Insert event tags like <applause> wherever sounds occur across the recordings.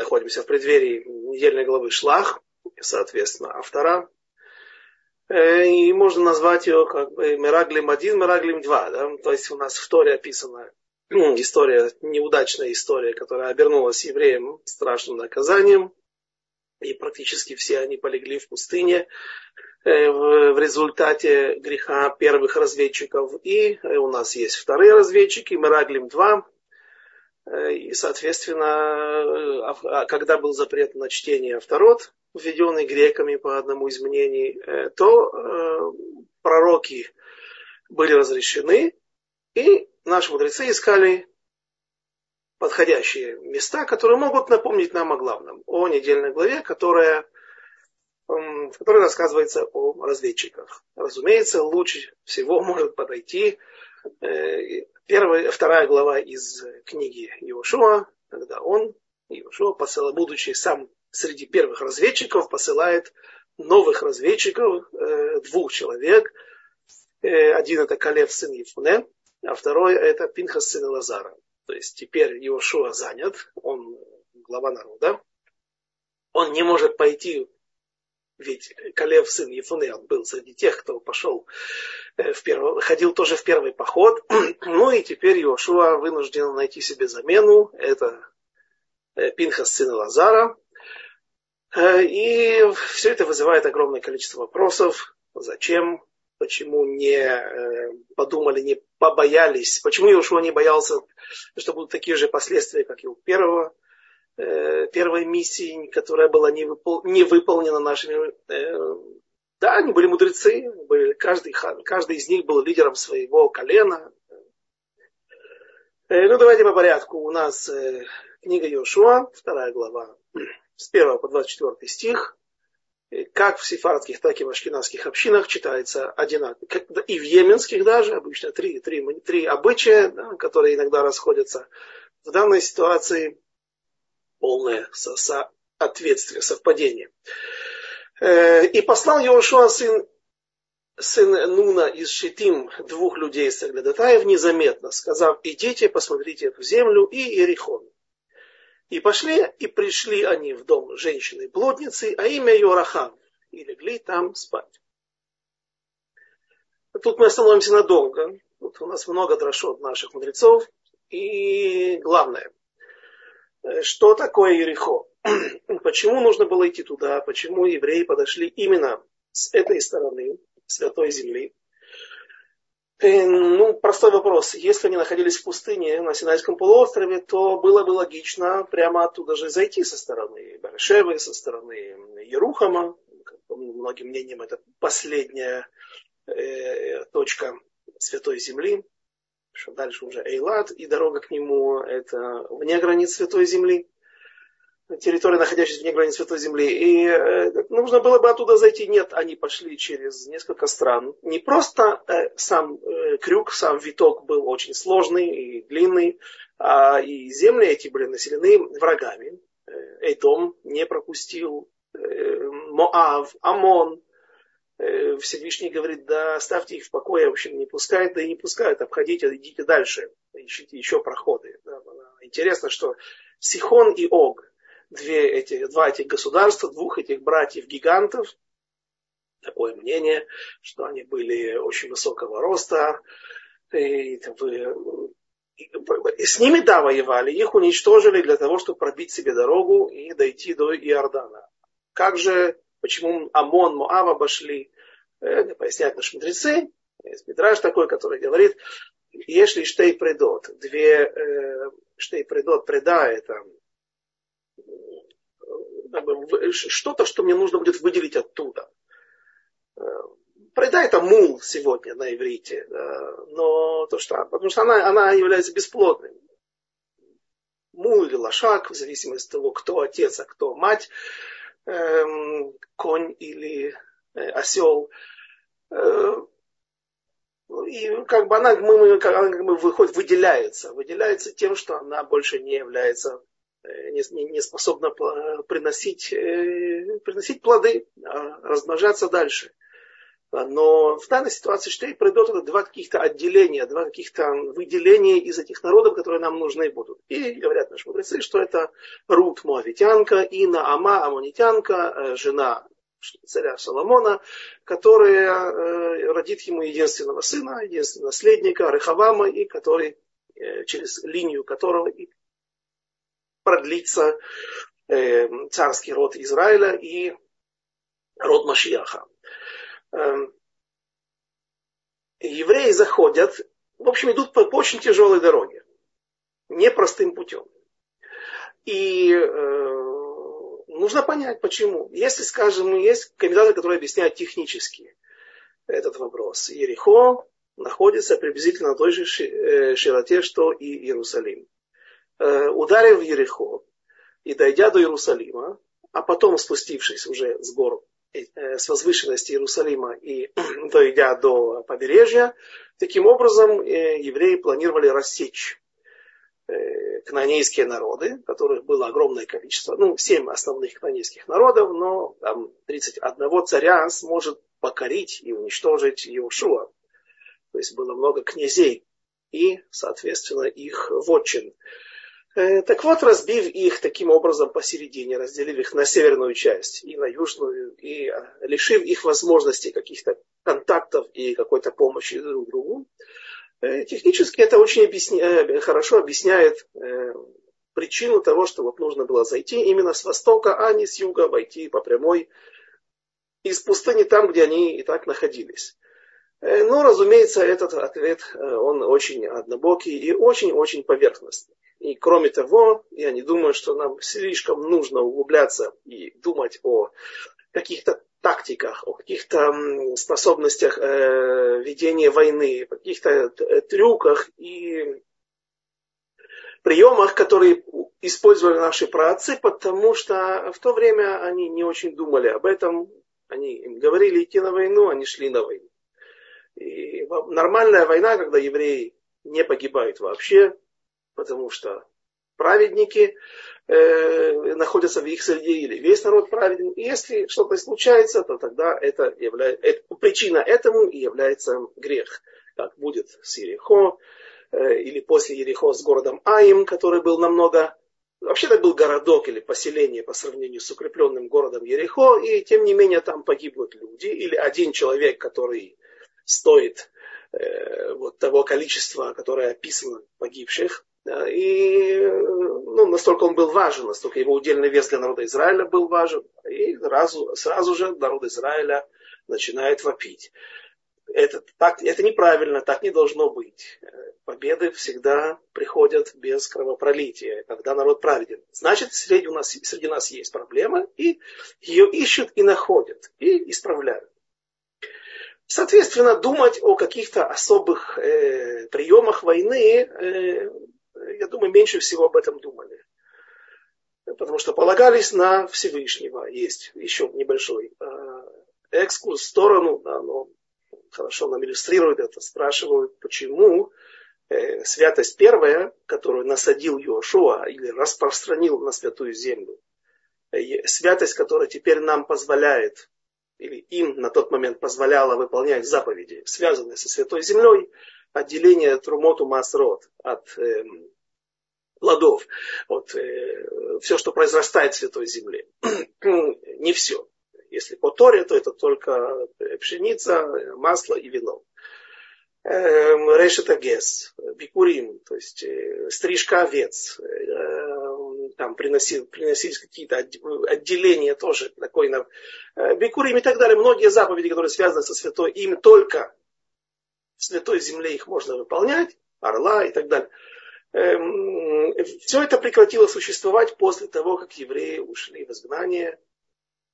находимся в преддверии недельной главы Шлах, соответственно, автора. Э, и можно назвать ее как бы Мираглим 1, Мираглим 2. Да? То есть у нас в Торе описана история, неудачная история, которая обернулась евреям страшным наказанием. И практически все они полегли в пустыне э, в результате греха первых разведчиков. И э, у нас есть вторые разведчики, Мираглим 2, Э, и, соответственно, а, а когда был запрет на чтение авторот, введенный греками по одному из мнений, э, то э, пророки были разрешены, и наши мудрецы искали подходящие места, которые могут напомнить нам о главном, о недельной главе, которая, в которой рассказывается о разведчиках. Разумеется, лучше всего <laughs> может подойти Первая, вторая глава из книги Иошуа, когда он, Иошуа, посылал, будучи сам среди первых разведчиков, посылает новых разведчиков, э, двух человек. Э, один это Калев, сын Ефуне, а второй это Пинхас, сын Лазара. То есть теперь Иошуа занят, он глава народа. Он не может пойти ведь Калев, сын Ефуне, он был среди тех, кто пошел э, в первый, ходил тоже в первый поход. <clears throat> Ну и теперь Иошуа вынужден найти себе замену. Это э, Пинхас, сын Лазара. Э, и все это вызывает огромное количество вопросов. Зачем? Почему не подумали, не побоялись? Почему Иошуа не боялся, что будут такие же последствия, как и у первого? Э, первой миссии, которая была не, выпол, не выполнена нашими... Э, да, они были мудрецы, были, каждый, каждый из них был лидером своего колена. Э, ну, давайте по порядку. У нас книга Йошуа, вторая глава, с 1 по 24 стих. Как в сефардских, так и в ашкенадских общинах читается одинаково. И в йеменских даже, обычно три, три, три обычая, да, которые иногда расходятся. В данной ситуации полное соответствие, совпадение. Э, и послал Иошуа сын, сын Нуна из Шитим двух людей с Аглядатаев незаметно, сказав, идите, посмотрите эту землю и Иерихон. И пошли, и пришли они в дом женщины-блудницы, а имя ее Рахам, и легли там спать. Тут мы остановимся надолго. Тут у нас много дрошот наших мудрецов. И главное, что такое Ерехо? <clears throat> Почему нужно было идти туда? Почему евреи подошли именно с этой стороны Святой Земли? Э, ну, простой вопрос. Если они находились в пустыне на Синайском полуострове, то было бы логично прямо оттуда же зайти со стороны Баршевы, со стороны Ерухама. По многим мнениям, это последняя э, точка Святой Земли что дальше уже Эйлат, и дорога к нему это вне границ Святой Земли, территория, находящаяся вне границ Святой Земли. И э, нужно было бы оттуда зайти. Нет, они пошли через несколько стран. Не просто э, сам э, крюк, сам виток был очень сложный и длинный, а и земли эти были населены врагами. Эйдом не пропустил, Моав, Амон, Всевышний говорит, да оставьте их в покое, в общем, не пускает, да и не пускают, обходите, идите дальше, ищите еще проходы. Интересно, что Сихон и Ог, две эти, два этих государства, двух этих братьев-гигантов, такое мнение, что они были очень высокого роста, и, и с ними, да, воевали, их уничтожили для того, чтобы пробить себе дорогу и дойти до Иордана. Как же почему Амон, Моав обошли. Это поясняют наши мудрецы. Есть Мидраж такой, который говорит, если штей предот, две э, штей предот, преда, это что-то, что мне нужно будет выделить оттуда. Э, преда это мул сегодня на иврите, но то, что, потому что она, она является бесплодной. Мул или лошак, в зависимости от того, кто отец, а кто мать эм, конь или э, осел. Э, и как бы она, мы, мы, она как бы выходит, выделяется. Выделяется тем, что она больше не является, э, не, не, не способна приносить, э, приносить плоды, а размножаться дальше. Но в данной ситуации что и придет это два каких-то отделения, два каких-то выделения из этих народов, которые нам нужны будут. И говорят наши мудрецы, что это Рут Моавитянка и Наама Амонитянка, э, жена царя Соломона, которая э, родит ему единственного сына, единственного наследника, Рехавама, и который, э, через линию которого и продлится царский род Израиля и род Машияха. Эм, евреи заходят, в общем, идут по, по очень тяжелой дороге, непростым путем. И э, нужно понять, почему. Если, скажем, есть комментаторы, которые объясняют технически этот вопрос. Ерехо находится приблизительно на той же э, широте, что и Иерусалим. Э, ударив в Ерехо и дойдя до Иерусалима, а потом спустившись уже с гор с возвышенности Иерусалима и <clears throat> дойдя до побережья. Таким образом, э, евреи планировали рассечь э, кнанейские народы, которых было огромное количество, ну, семь основных кнанейских народов, но там 31 царя сможет покорить и уничтожить Иошуа. То есть было много князей и, соответственно, их вотчин. Э, так вот, разбив их таким образом посередине, разделив их на северную часть и на южную, и э, лишив их возможности каких-то контактов и какой-то помощи друг другу, э, технически это очень объясня... хорошо объясняет причину того, что вот нужно было зайти именно с востока, а не с юга, войти по прямой из пустыни там, где они и так находились. Но, разумеется, этот ответ, он очень однобокий и очень-очень поверхностный. И кроме того, я не думаю, что нам слишком нужно углубляться и думать о каких-то тактиках, о каких-то способностях э, ведения войны, о каких-то трюках и приемах, которые использовали наши праотцы, потому что в то время они не очень думали об этом. Они им говорили идти на войну, они шли на войну. И нормальная война, когда евреи не погибают вообще, потому что праведники э, находятся в их среде, или весь народ праведен. И если что-то случается, то тогда это является, это, причина этому и является грех. Как будет с Ерехо, э, или после Ерехо с городом Аим, который был намного Вообще это был городок или поселение по сравнению с укрепленным городом Ерехо, и тем не менее там погибнут люди, или один человек, который стоит э, вот того количества, которое описано погибших, и ну, настолько он был важен, настолько его удельный вес для народа Израиля был важен. И сразу, сразу же народ Израиля начинает вопить. Это, так, это неправильно, так не должно быть. Победы всегда приходят без кровопролития, когда народ праведен. Значит, среди, у нас, среди нас есть проблема, и ее ищут и находят, и исправляют. Соответственно, думать о каких-то особых э, приемах войны э, я думаю, меньше всего об этом думали. Потому что полагались на Всевышнего. Есть еще небольшой э, экскурс в сторону, да, но хорошо нам иллюстрирует это. Спрашивают, почему э, святость первая, которую насадил Иошуа или распространил на святую землю, э, святость, которая теперь нам позволяет, или им на тот момент позволяла выполнять заповеди, связанные со святой землей, отделение Трумоту Масрот от э, плодов, вот, э, все, что произрастает в Святой Земле. <clears throat> Не все. Если по Торе, то это только пшеница, масло и вино. Эм, Решета гес, бикурим, то есть э, стрижка овец, эм, там приносил, приносились какие-то отделения тоже, такой, э, бикурим и так далее. Многие заповеди, которые связаны со святой, им только в святой земле их можно выполнять, орла и так далее. Эм, все это прекратило существовать после того, как евреи ушли в изгнание,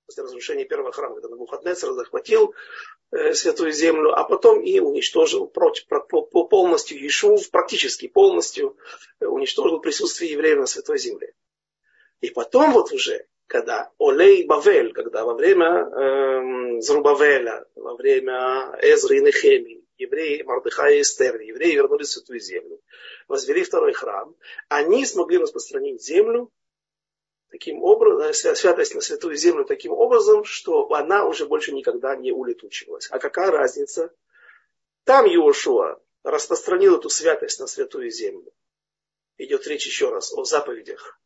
после разрушения первого храма, когда Навуходнецер захватил э, святую землю, а потом и уничтожил против, полностью Иешув, практически полностью э, уничтожил присутствие евреев на святой земле. И потом вот уже, когда Олей Бавель, когда во время э, Зрубавеля, во время Эзры и Нехемии, евреи Мардыха и Эстер, евреи вернулись в Святую Землю, возвели второй храм, они смогли распространить землю таким образом, святость на святую землю таким образом, что она уже больше никогда не улетучивалась. А какая разница? Там Иошуа распространил эту святость на святую землю. Идет речь еще раз о заповедях,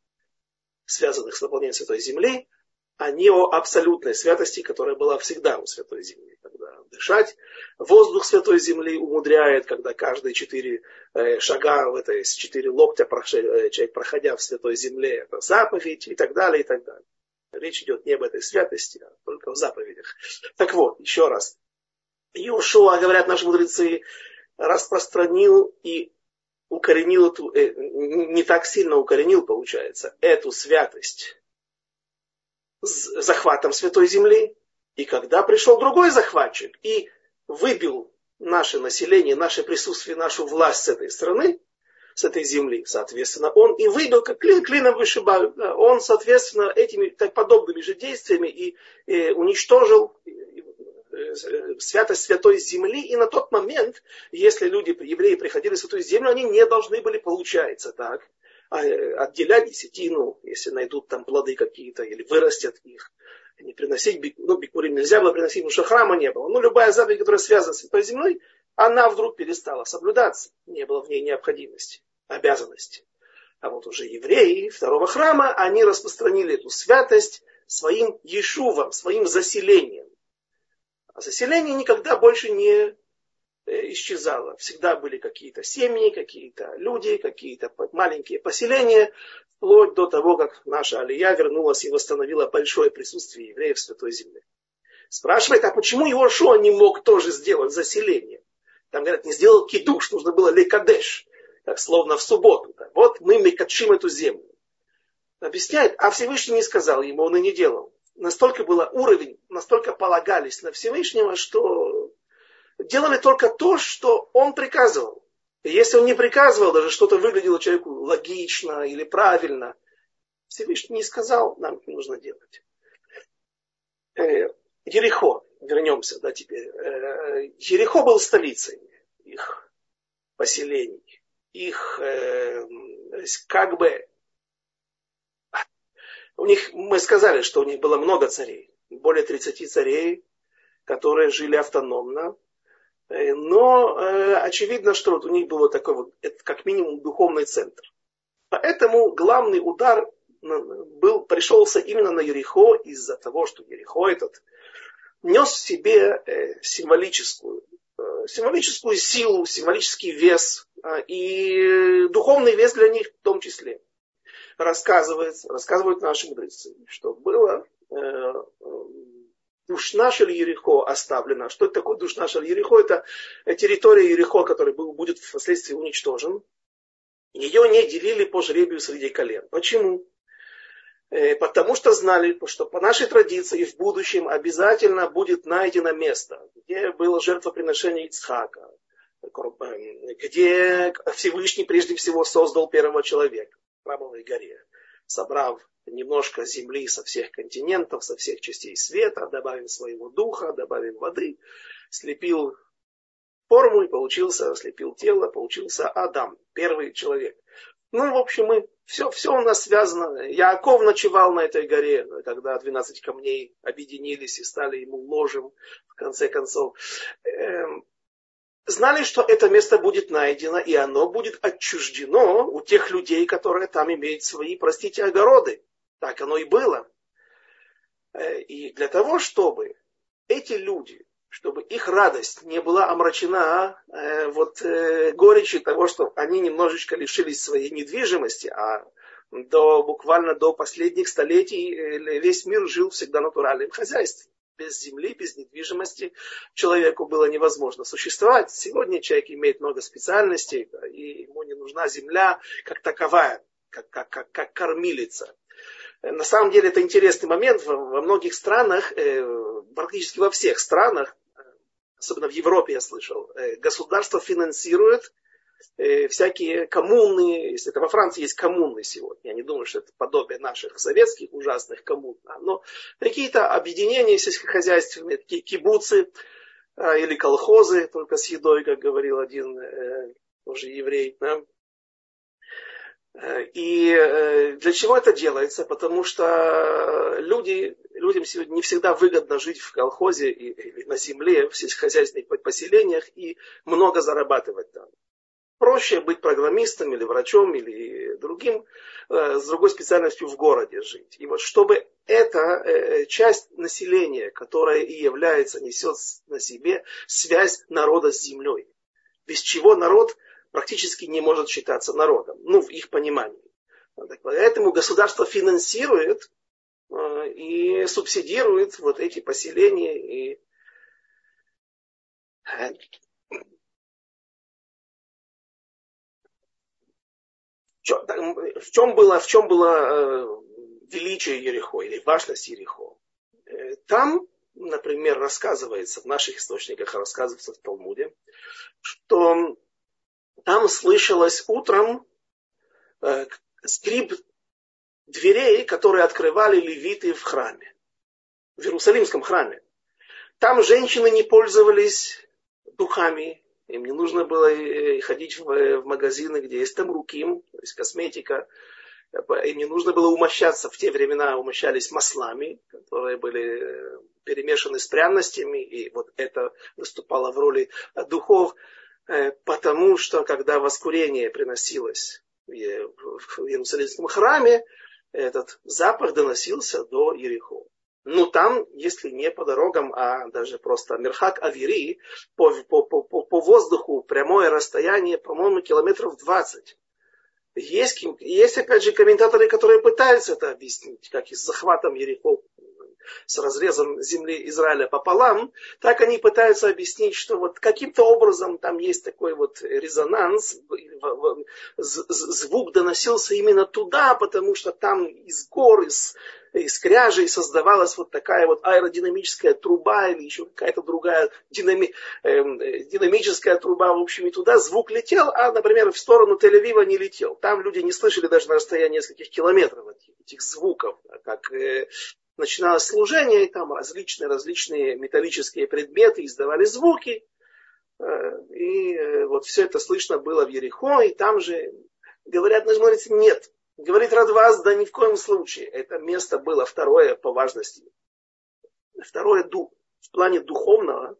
связанных с наполнением святой земли, а не о абсолютной святости, которая была всегда у святой земли. Когда дышать воздух святой земли умудряет, когда каждые четыре э, шага в этой четыре локтя э, человек, проходя в святой земле, это заповедь и так далее, и так далее. Речь идет не об этой святости, а только в заповедях. Так вот, еще раз. Иошуа, говорят наши мудрецы, распространил и укоренил эту, э, не так сильно укоренил, получается, эту святость с захватом Святой Земли. И когда пришел другой захватчик и выбил наше население, наше присутствие, нашу власть с этой страны, с этой земли, соответственно, он и выбил, как клин, клином вышибают, он, соответственно, этими так подобными же действиями и, и уничтожил Э, святость святой земли, и на тот момент, если люди, евреи, приходили в святую землю, они не должны были, получается так, а, э, отделять десятину, если найдут там плоды какие-то, или вырастят их. Не приносить, ну, бикурим нельзя было приносить, потому что храма не было. Ну, любая заповедь, которая связана с святой землей, она вдруг перестала соблюдаться. Не было в ней необходимости, обязанности. А вот уже евреи второго храма, они распространили эту святость своим ешувам, своим заселением. Заселение никогда больше не э, исчезало. Всегда были какие-то семьи, какие-то люди, какие-то маленькие поселения, вплоть до того, как наша Алия вернулась и восстановила большое присутствие евреев в Святой Земле. Спрашивает, а почему Иошуа не мог тоже сделать заселение? Там говорят, не сделал кидуш, нужно было лекадеш, как словно в субботу. Вот мы мекачим эту землю. Объясняет, а Всевышний не сказал ему, он и не делал настолько был уровень, настолько полагались на Всевышнего, что делали только то, что он приказывал. И если он не приказывал, даже что-то выглядело человеку логично или правильно, Всевышний не сказал, нам это нужно делать. Э, Ерехо, вернемся да, теперь. Э, Ерехо был столицей их поселений, их э, как бы у них, мы сказали, что у них было много царей, более 30 царей, которые жили автономно. Э, но э, очевидно, что вот у них был такой вот, как минимум, духовный центр. Поэтому главный удар был, пришелся именно на Ерехо из-за того, что Ерехо этот нес в себе э, символическую, символическую силу, символический вес и духовный вес для них в том числе рассказывается, рассказывают наши мудрецы, что было э, э Душна Шель Ерехо оставлена. Что это такое Душна Шель Ерехо? Это территория Ерехо, которая будет впоследствии уничтожен. Ее не делили по жребию среди колен. Почему? Э, потому что знали, что по нашей традиции в будущем обязательно будет найдено место, где было жертвоприношение Ицхака, э, где Всевышний прежде всего создал первого человека. Храмовой горе, собрав немножко земли со всех континентов, со всех частей света, добавив своего духа, добавив воды, слепил форму и получился, слепил тело, получился Адам, первый человек. Ну, в общем, мы, все, все у нас связано. Яков ночевал на этой горе, когда 12 камней объединились и стали ему ложем, в конце концов. Знали, что это место будет найдено, и оно будет отчуждено у тех людей, которые там имеют свои, простите, огороды. Так оно и было. Э, и для того, чтобы эти люди, чтобы их радость не была омрачена э, вот, э, горечью того, что они немножечко лишились своей недвижимости, а до, буквально до последних столетий весь мир жил всегда натуральным хозяйством без земли, без недвижимости человеку было невозможно существовать. Сегодня человек имеет много специальностей, и ему не нужна земля как таковая, как, как, как, как кормилица. На самом деле это интересный момент. Во многих странах, э, практически во всех странах, особенно в Европе я слышал, э, государство финансирует э, всякие коммуны, если это во Франции есть коммуны сегодня, я не думаю, что это подобие наших советских ужасных коммун, но какие-то объединения сельскохозяйственные, такие кибуцы а, или колхозы, только с едой, как говорил один э, уже еврей. Да? И для чего это делается? Потому что люди, людям сегодня не всегда выгодно жить в колхозе или на земле, в сельскохозяйственных поселениях и много зарабатывать там. Проще быть программистом или врачом или другим, э, с другой специальностью в городе жить. И вот чтобы эта э, часть населения, которая и является, несет на себе связь народа с землей, без чего народ практически не может считаться народом, ну, в их понимании. Поэтому государство финансирует э, и субсидирует вот эти поселения и в чем было, в чем было э, величие Ерехо или важность Ерехо? Э, там, например, рассказывается, в наших источниках рассказывается в Талмуде, что там слышалось утром э, скрип дверей, которые открывали левиты в храме, в Иерусалимском храме. Там женщины не пользовались духами, им не нужно было э, ходить в, магазины, где есть там руки, то есть косметика. Им не нужно было умощаться. В те времена умощались маслами, которые были э, перемешаны с пряностями. И вот это выступало в роли духов. Э, потому что когда воскурение приносилось в Иерусалимском храме, этот запах доносился до Ерехо. Ну там, если не по дорогам, а даже просто Мерхак Авири, по, по, по, по воздуху прямое расстояние, по-моему, километров 20. Есть, есть, опять же, комментаторы, которые пытаются это объяснить, как и с захватом Ерехо с разрезом земли Израиля пополам, так они пытаются объяснить, что вот каким-то образом там есть такой вот резонанс, звук доносился именно туда, потому что там из гор, из, из кряжей создавалась вот такая вот аэродинамическая труба или еще какая-то другая динами, э, динамическая труба, в общем, и туда звук летел, а, например, в сторону Тель-Авива не летел. Там люди не слышали даже на расстоянии нескольких километров этих звуков, как э, начиналось служение, и там различные, различные металлические предметы издавали звуки. Э, и э, вот все это слышно было в Ерехо, и там же говорят, говорит, нет. Говорит Радваз, да ни в коем случае. Это место было второе по важности. Второе в плане духовного,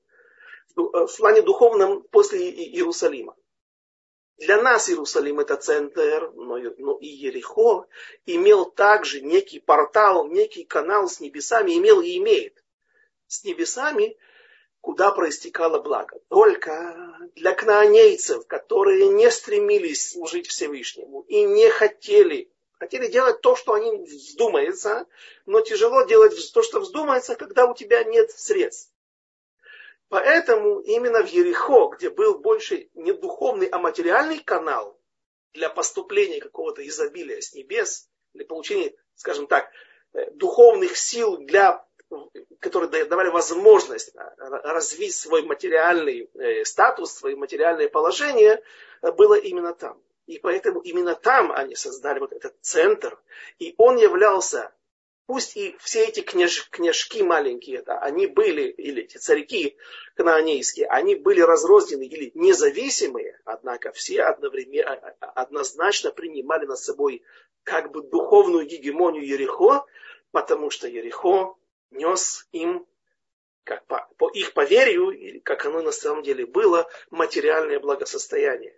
в плане духовном после Иерусалима. Для нас Иерусалим это центр, но, но и Ерехо имел также некий портал, некий канал с небесами, имел и имеет. С небесами, куда проистекало благо. Только для кнаанейцев, которые не стремились служить Всевышнему и не хотели, хотели делать то, что они вздумается, но тяжело делать то, что вздумается, когда у тебя нет средств. Поэтому именно в Ерехо, где был больше не духовный, а материальный канал для поступления какого-то изобилия с небес, для получения, скажем так, э, духовных сил, для, которые давали возможность э, развить свой материальный э, статус, свое материальное положение, было именно там. И поэтому именно там они создали вот этот центр. И он являлся Пусть и все эти княж, княжки маленькие, да, они были, или эти царьки кананейские, они были разрознены или независимые, однако все одновременно, а, а, однозначно принимали на собой как бы духовную гегемонию Ерехо, потому что Ерехо нес им, как по, по их поверью, или как оно на самом деле было, материальное благосостояние.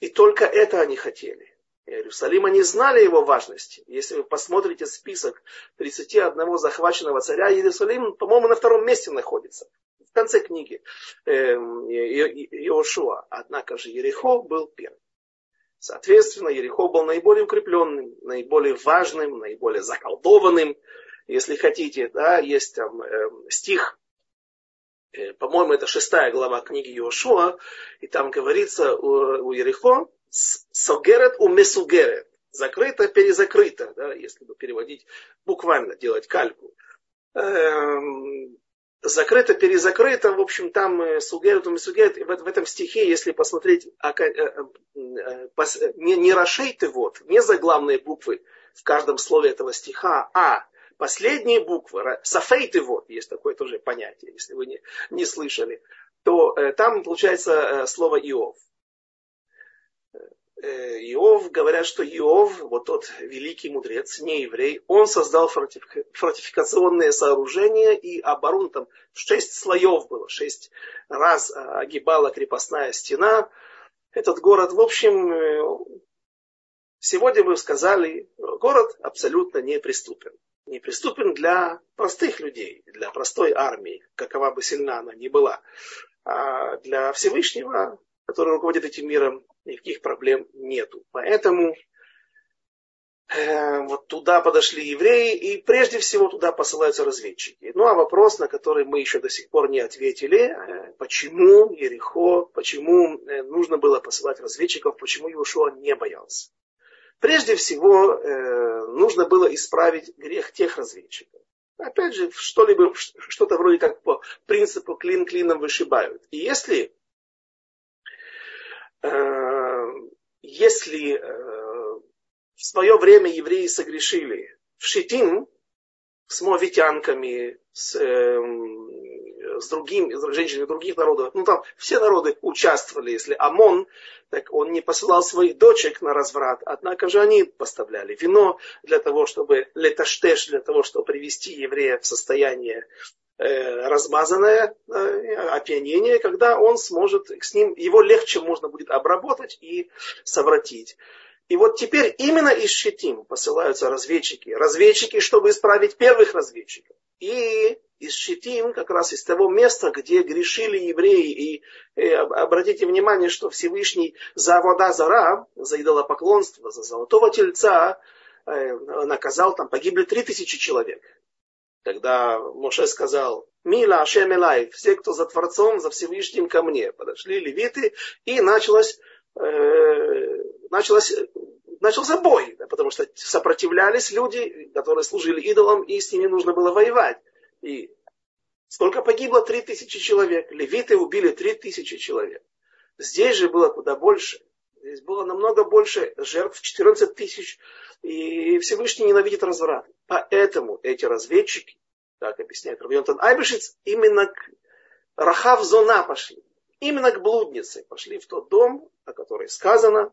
И только это они хотели. Иерусалима не знали его важности. Если вы посмотрите список 31 захваченного царя, Иерусалим, по-моему, на втором месте находится. В конце книги эм, Иошуа. Однако же Ерехо был первым. Соответственно, Ерехо был наиболее укрепленным, наиболее важным, наиболее заколдованным. Если хотите, да, есть там э, стих, э, по-моему, это шестая глава книги Иошуа, и там говорится у, у Ерехо, согерет у месугерет. Закрыто, перезакрыто, да, если бы переводить буквально, делать кальку. Эм, закрыто, перезакрыто, в общем, там э, сугерет у месугерет, в, в этом стихе, если посмотреть, э, э, не, не расшейты вот, не заглавные буквы в каждом слове этого стиха, а последние буквы, сафейты вот, есть такое тоже понятие, если вы не, не слышали, то там получается слово Иов. Э, Иов, говорят, что Иов, вот тот великий мудрец, не еврей, он создал фортификационные сооружения и оборону там шесть слоев было, шесть раз огибала крепостная стена. Этот город, в общем, э, сегодня мы сказали, город абсолютно неприступен. Неприступен для простых людей, для простой армии, какова бы сильна она ни была. А для Всевышнего, который руководит этим миром, никаких проблем нету. Поэтому э, вот туда подошли евреи, и прежде всего туда посылаются разведчики. Ну а вопрос, на который мы еще до сих пор не ответили, э, почему Ерехо, почему э, нужно было посылать разведчиков, почему Иешуа не боялся. Прежде всего, нужно было исправить грех тех разведчиков. Опять же, что-либо, что-то вроде как по принципу клин клином вышибают. И если если э, в свое время евреи согрешили в Шитим с мовитянками, с, э, с другими с женщинами других народов, ну там все народы участвовали, если Амон, так он не посылал своих дочек на разврат, однако же они поставляли вино для того, чтобы леташтеш, для того, чтобы привести еврея в состояние Э, размазанное э, опьянение, когда он сможет с ним, его легче можно будет обработать и совратить. И вот теперь именно из Щитим посылаются разведчики. Разведчики, чтобы исправить первых разведчиков. И из Щитим, как раз из того места, где грешили евреи. И, и обратите внимание, что Всевышний за вода зара, за идолопоклонство, за золотого тельца э, наказал, там погибли три тысячи человек когда Моше сказал, Мила Ашем Элай, все, кто за Творцом, за Всевышним ко мне. Подошли левиты, и началось, э, началось, начался бой, да, потому что сопротивлялись люди, которые служили идолам, и с ними нужно было воевать. И сколько погибло? Три тысячи человек. Левиты убили три тысячи человек. Здесь же было куда больше. Здесь было намного больше жертв, 14 тысяч. И Всевышний ненавидит разврат. Поэтому эти разведчики, так объясняет Равьонтон Айбешиц, именно к Рахав Зона пошли. Именно к блуднице пошли в тот дом, о которой сказано,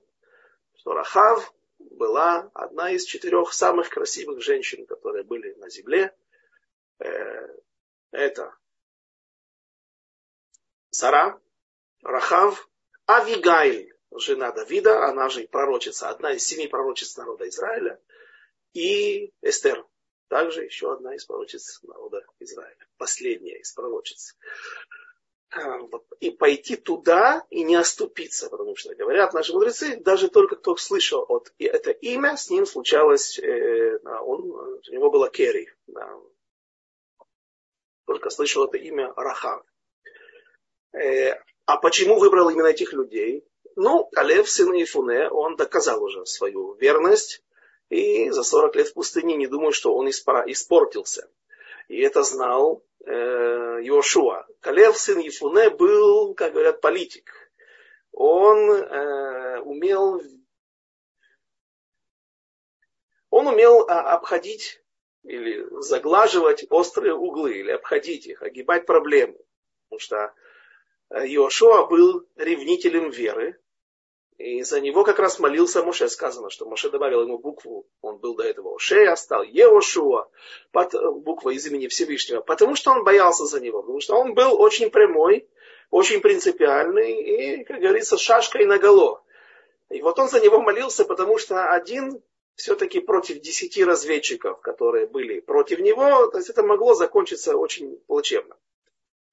что Рахав была одна из четырех самых красивых женщин, которые были на земле. Э, это Сара, Рахав, Авигайль, жена Давида, она же пророчица, одна из семи пророчиц народа Израиля, и Эстер, также еще одна из пророчиц народа Израиля, последняя из пророчиц. А, и пойти туда и не оступиться, потому что говорят наши мудрецы, даже только кто слышал от это имя, с ним случалось, э, он, у него было Керри, только слышал это имя Рахав. Э, а почему выбрал именно этих людей? Ну, Калев, сын Ифуне, он доказал уже свою верность. И за 40 лет в пустыне не думаю, что он испортился. И это знал э, Йошуа. Калев, сын Ифуне, был, как говорят, политик. Он э, умел он умел а, обходить или заглаживать острые углы, или обходить их, огибать проблемы. Потому что Иошуа был ревнителем веры, и за него как раз молился Моше. Сказано, что Моше добавил ему букву. Он был до этого Ошея, стал Еошуа, буква из имени Всевышнего. Потому что он боялся за него. Потому что он был очень прямой, очень принципиальный и, как говорится, шашкой наголо. И вот он за него молился, потому что один все-таки против десяти разведчиков, которые были против него, то есть это могло закончиться очень плачевно.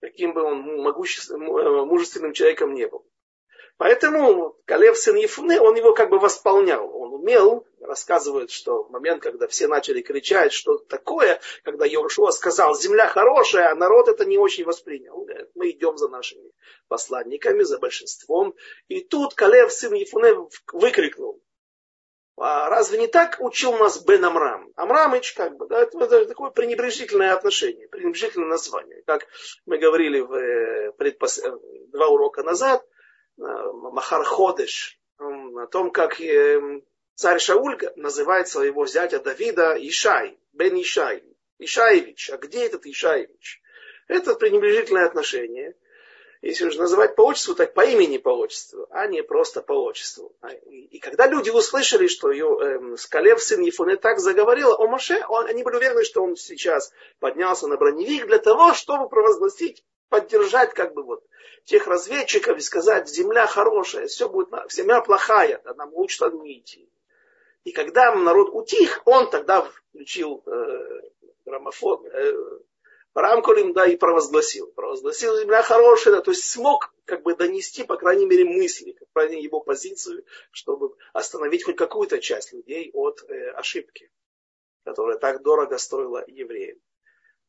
Каким бы он мужественным человеком не был. Поэтому Калев сын Ефуны, он его как бы восполнял. Он умел, рассказывает, что в момент, когда все начали кричать, что такое, когда Йошуа сказал, земля хорошая, а народ это не очень воспринял. Он говорит, мы идем за нашими посланниками, за большинством. И тут Калев сын Ефуне выкрикнул, а разве не так учил нас Бен Амрам? Амрамыч, как бы, да, это такое пренебрежительное отношение, пренебрежительное название. Как мы говорили в э, предпос... два урока назад, Махар Ходыш, о том, как эм, царь Шауль называет своего зятя Давида Ишай, Бен Ишай, Ишаевич. А где этот Ишаевич? Это пренебрежительное отношение. если уж называть по отчеству, так по имени по отчеству, а не просто по отчеству. А, и, когда люди услышали, что ее, э, Скалев, сын Ефуне, так заговорил о Маше, он, они были уверены, что он сейчас поднялся на броневик для того, чтобы провозгласить, поддержать как бы вот тех разведчиков и сказать, земля хорошая, все будет, земля плохая, да, нам лучше там не идти. И когда народ утих, он тогда включил э, граммофон, э, Рамколем, да, и провозгласил. Провозгласил земля хорошая, да, то есть смог как бы донести, по крайней мере, мысли, по крайней мере, его позицию, чтобы остановить хоть какую-то часть людей от э, ошибки, которая так дорого стоила евреям.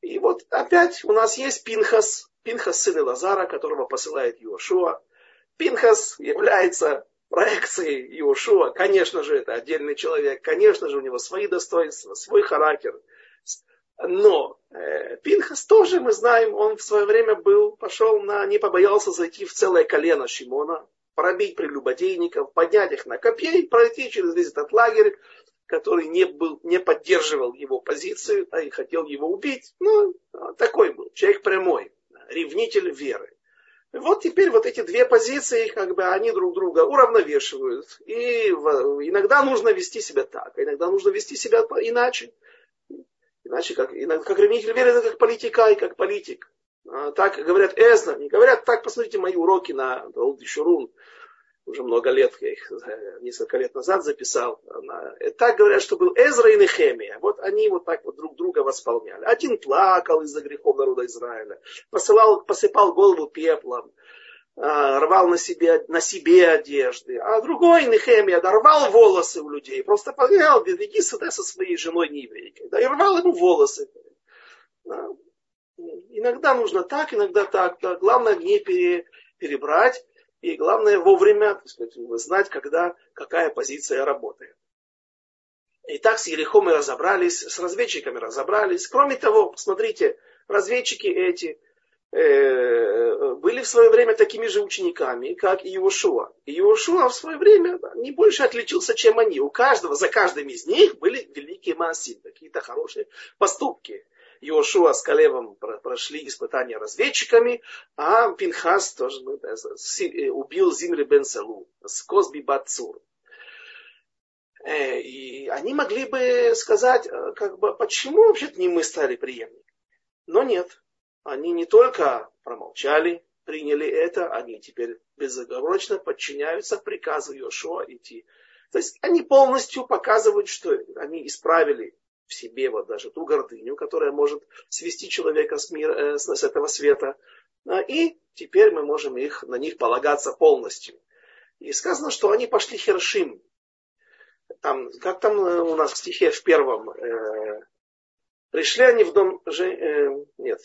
И вот опять у нас есть Пинхас, Пинхас сын Лазара, которого посылает Иошуа. Пинхас является проекцией Иошуа. Конечно же, это отдельный человек. Конечно же, у него свои достоинства, свой характер – но э, Пинхас тоже, мы знаем, он в свое время был, пошел на, не побоялся зайти в целое колено Шимона, пробить прелюбодейников, поднять их на копье и пройти через весь этот лагерь, который не, был, не поддерживал его позицию, а и хотел его убить. Ну, такой был, человек прямой, ревнитель веры. И вот теперь вот эти две позиции, как бы они друг друга уравновешивают. И иногда нужно вести себя так, а иногда нужно вести себя иначе. Иначе, как, как ревнитель веры, это как политикай, как политик. А, так говорят Эзна, не говорят, так посмотрите мои уроки на Олди Шурун. Уже много лет, я их э, несколько лет назад записал. Э, так говорят, что был Эзра и Нехемия. Вот они вот так вот друг друга восполняли. Один плакал из-за грехов народа Израиля, посылал, посыпал голову пеплом, а, рвал на себе, на себе одежды, а другой Нехемия да, рвал волосы у людей, просто погнал, беги сюда со своей женой нееврейкой, да, и рвал ему волосы. Да. Иногда нужно так, иногда так, да. главное не пере, перебрать, и главное вовремя так сказать, знать, когда какая позиция работает. И так с Ерехом мы разобрались, с разведчиками разобрались. Кроме того, посмотрите, разведчики эти – Э, были в свое время такими же учениками, как и Иошуа. И Иошуа в свое время не больше отличился, чем они. У каждого, за каждым из них были великие массивы, какие-то хорошие поступки. Иошуа с Калевом прошли испытания разведчиками, а Пинхас тоже ну, э, убил Зимри бен Салу с Козби Бацур. Э, и они могли бы сказать, как бы, почему вообще-то не мы стали преемниками. Но нет, они не только промолчали, приняли это, они теперь безоговорочно подчиняются приказу Йошуа идти. То есть они полностью показывают, что они исправили себе вот даже ту гордыню, которая может свести человека с, мира, э, с этого света. А, и теперь мы можем их, на них полагаться полностью. И сказано, что они пошли хершим. Там, как там э, у нас в стихе в первом, э, пришли они в дом, э, нет,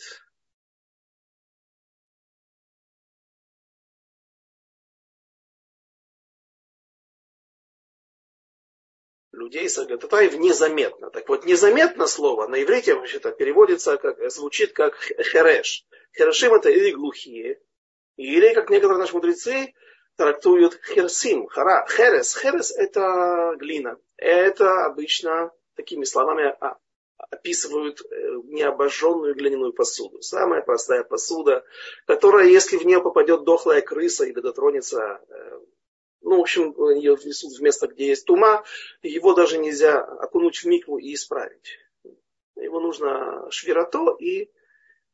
людей Сагататаев незаметно. Так вот, незаметно слово на иврите вообще-то переводится, как, звучит как хереш. Херешим это или глухие, или, как некоторые наши мудрецы трактуют херсим, хара, херес. Херес это глина. Это обычно такими словами описывают э, необожженную глиняную посуду. Самая простая посуда, которая, если в нее попадет дохлая крыса или дотронется э, ну, в общем, ее внесут в место, где есть тума, его даже нельзя окунуть в микву и исправить. Его нужно швирато и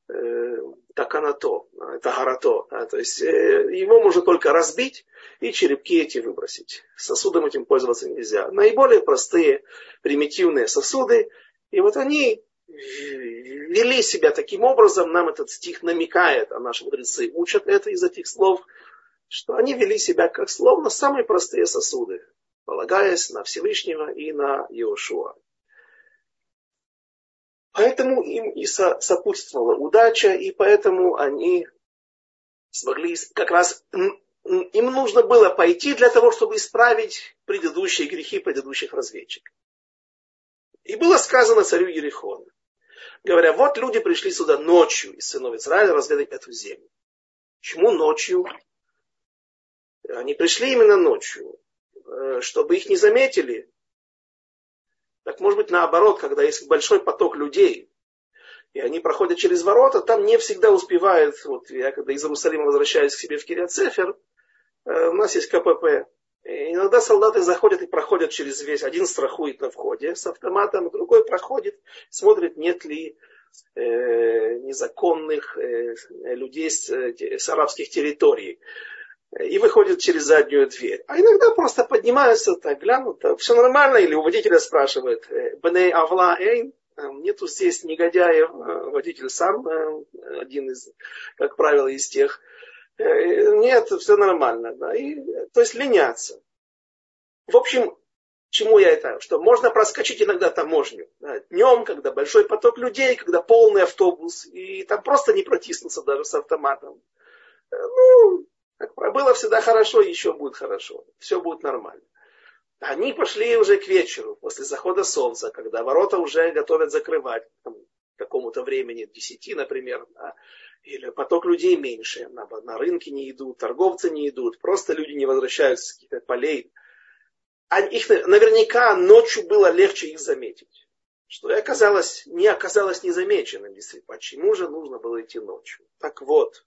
э, таканато, это гарато. Да, то есть э, его можно только разбить и черепки эти выбросить. Сосудом этим пользоваться нельзя. Наиболее простые, примитивные сосуды. И вот они вели себя таким образом, нам этот стих намекает, а наши мудрецы учат это из этих слов – что они вели себя как словно самые простые сосуды, полагаясь на Всевышнего и на Иошуа. Поэтому им и сопутствовала удача, и поэтому они смогли как раз им нужно было пойти для того, чтобы исправить предыдущие грехи предыдущих разведчиков. И было сказано царю Ерехону, говоря, вот люди пришли сюда ночью из сынов Израиля разведать эту землю. Почему ночью? Они пришли именно ночью, э, чтобы их не заметили. Так может быть наоборот, когда есть большой поток людей, и они проходят через ворота, там не всегда успевают, вот я когда из Иерусалима возвращаюсь к себе в Кириацефер, э, у нас есть КПП, и иногда солдаты заходят и проходят через весь, один страхует на входе с автоматом, другой проходит, смотрит, нет ли э, незаконных людей с арабских территорий и выходят через заднюю дверь. А иногда просто поднимаются, так глянут, все нормально, или у водителя спрашивают, Бней Авла Эйн, нету здесь негодяев, водитель сам один из, как правило, из тех. Нет, все нормально. Да. И, то есть ленятся. В общем, чему я это? Что можно проскочить иногда таможню. Да, днем, когда большой поток людей, когда полный автобус, и там просто не протиснуться даже с автоматом. Ну, было всегда хорошо, еще будет хорошо. Все будет нормально. Они пошли уже к вечеру, после захода солнца, когда ворота уже готовят закрывать там, к какому-то времени, 10, например, да, или поток людей меньше, на, на рынке не идут, торговцы не идут, просто люди не возвращаются с каких-то полей. А их наверняка ночью было легче их заметить. Что и оказалось, не оказалось незамеченным, действительно. Почему же нужно было идти ночью? Так вот,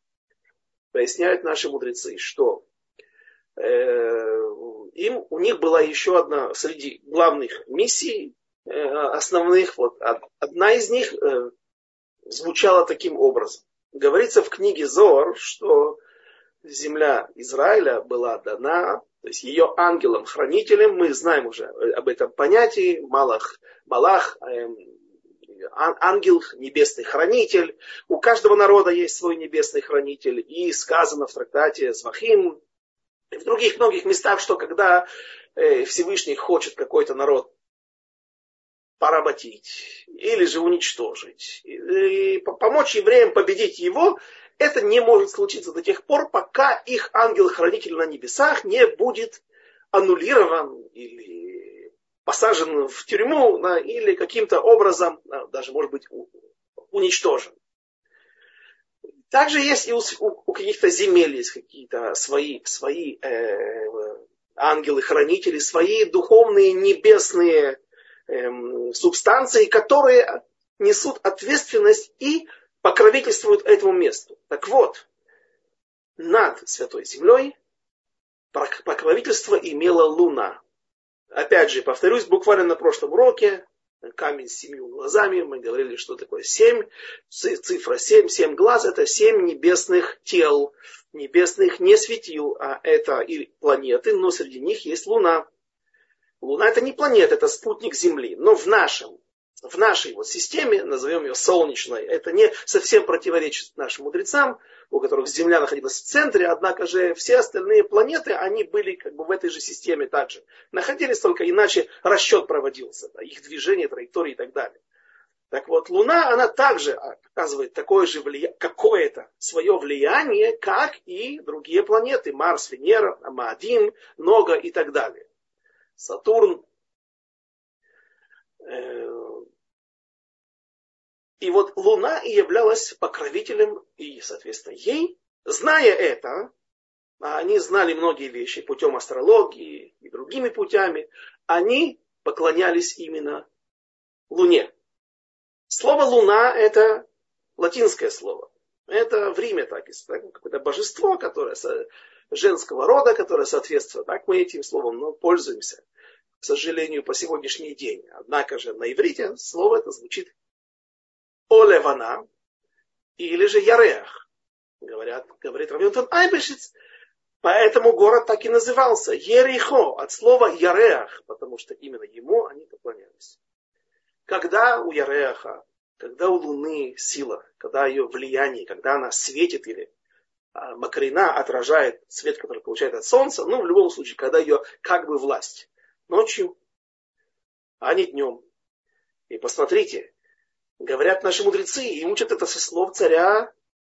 поясняют наши мудрецы, что э, им, у них была еще одна среди главных миссий, э, основных, вот, одна из них э, звучала таким образом. Говорится в книге Зор, что земля Израиля была дана, то есть ее ангелом-хранителем, мы знаем уже об этом понятии, Малах, Малах, эм, ангел, небесный хранитель. У каждого народа есть свой небесный хранитель. И сказано в трактате Звахим, и в других многих местах, что когда э, Всевышний хочет какой-то народ поработить или же уничтожить, и помочь евреям победить его, это не может случиться до тех пор, пока их ангел-хранитель на небесах не будет аннулирован или посажен в тюрьму да, или каким-то образом, да, даже может быть уничтожен. Также есть и у, у каких-то земель есть какие-то свои, свои э, ангелы-хранители, свои духовные небесные э, субстанции, которые несут ответственность и покровительствуют этому месту. Так вот, над Святой Землей покровительство имела Луна. Опять же, повторюсь, буквально на прошлом уроке, камень с семью глазами, мы говорили, что такое семь, цифра семь, семь глаз, это семь небесных тел, небесных не светил, а это и планеты, но среди них есть Луна. Луна это не планета, это спутник Земли, но в нашем в нашей вот системе, назовем ее солнечной, это не совсем противоречит нашим мудрецам, у которых Земля находилась в центре, однако же все остальные планеты, они были как бы в этой же системе также. Находились только иначе расчет проводился, да, их движение, траектории и так далее. Так вот, Луна, она также оказывает такое же влияние, какое-то свое влияние, как и другие планеты, Марс, Венера, Маадим, Нога и так далее. Сатурн, э, и вот Луна и являлась покровителем, и, соответственно, ей, зная это, а они знали многие вещи путем астрологии и другими путями, они поклонялись именно Луне. Слово Луна это латинское слово. Это в Риме так, какое-то божество, которое женского рода, которое соответствует. Так мы этим словом ну, пользуемся, к сожалению, по сегодняшний день. Однако же на иврите слово это звучит Олевана или же Ярех. Говорят, говорит Равинтон Айбешиц. Поэтому город так и назывался Ерихо от слова Ярех, потому что именно ему они поклонялись. Когда у Яреха, когда у Луны сила, когда ее влияние, когда она светит или а, Макрина отражает свет, который получает от Солнца, ну, в любом случае, когда ее как бы власть ночью, а не днем. И посмотрите, говорят наши мудрецы, и учат это со слов царя,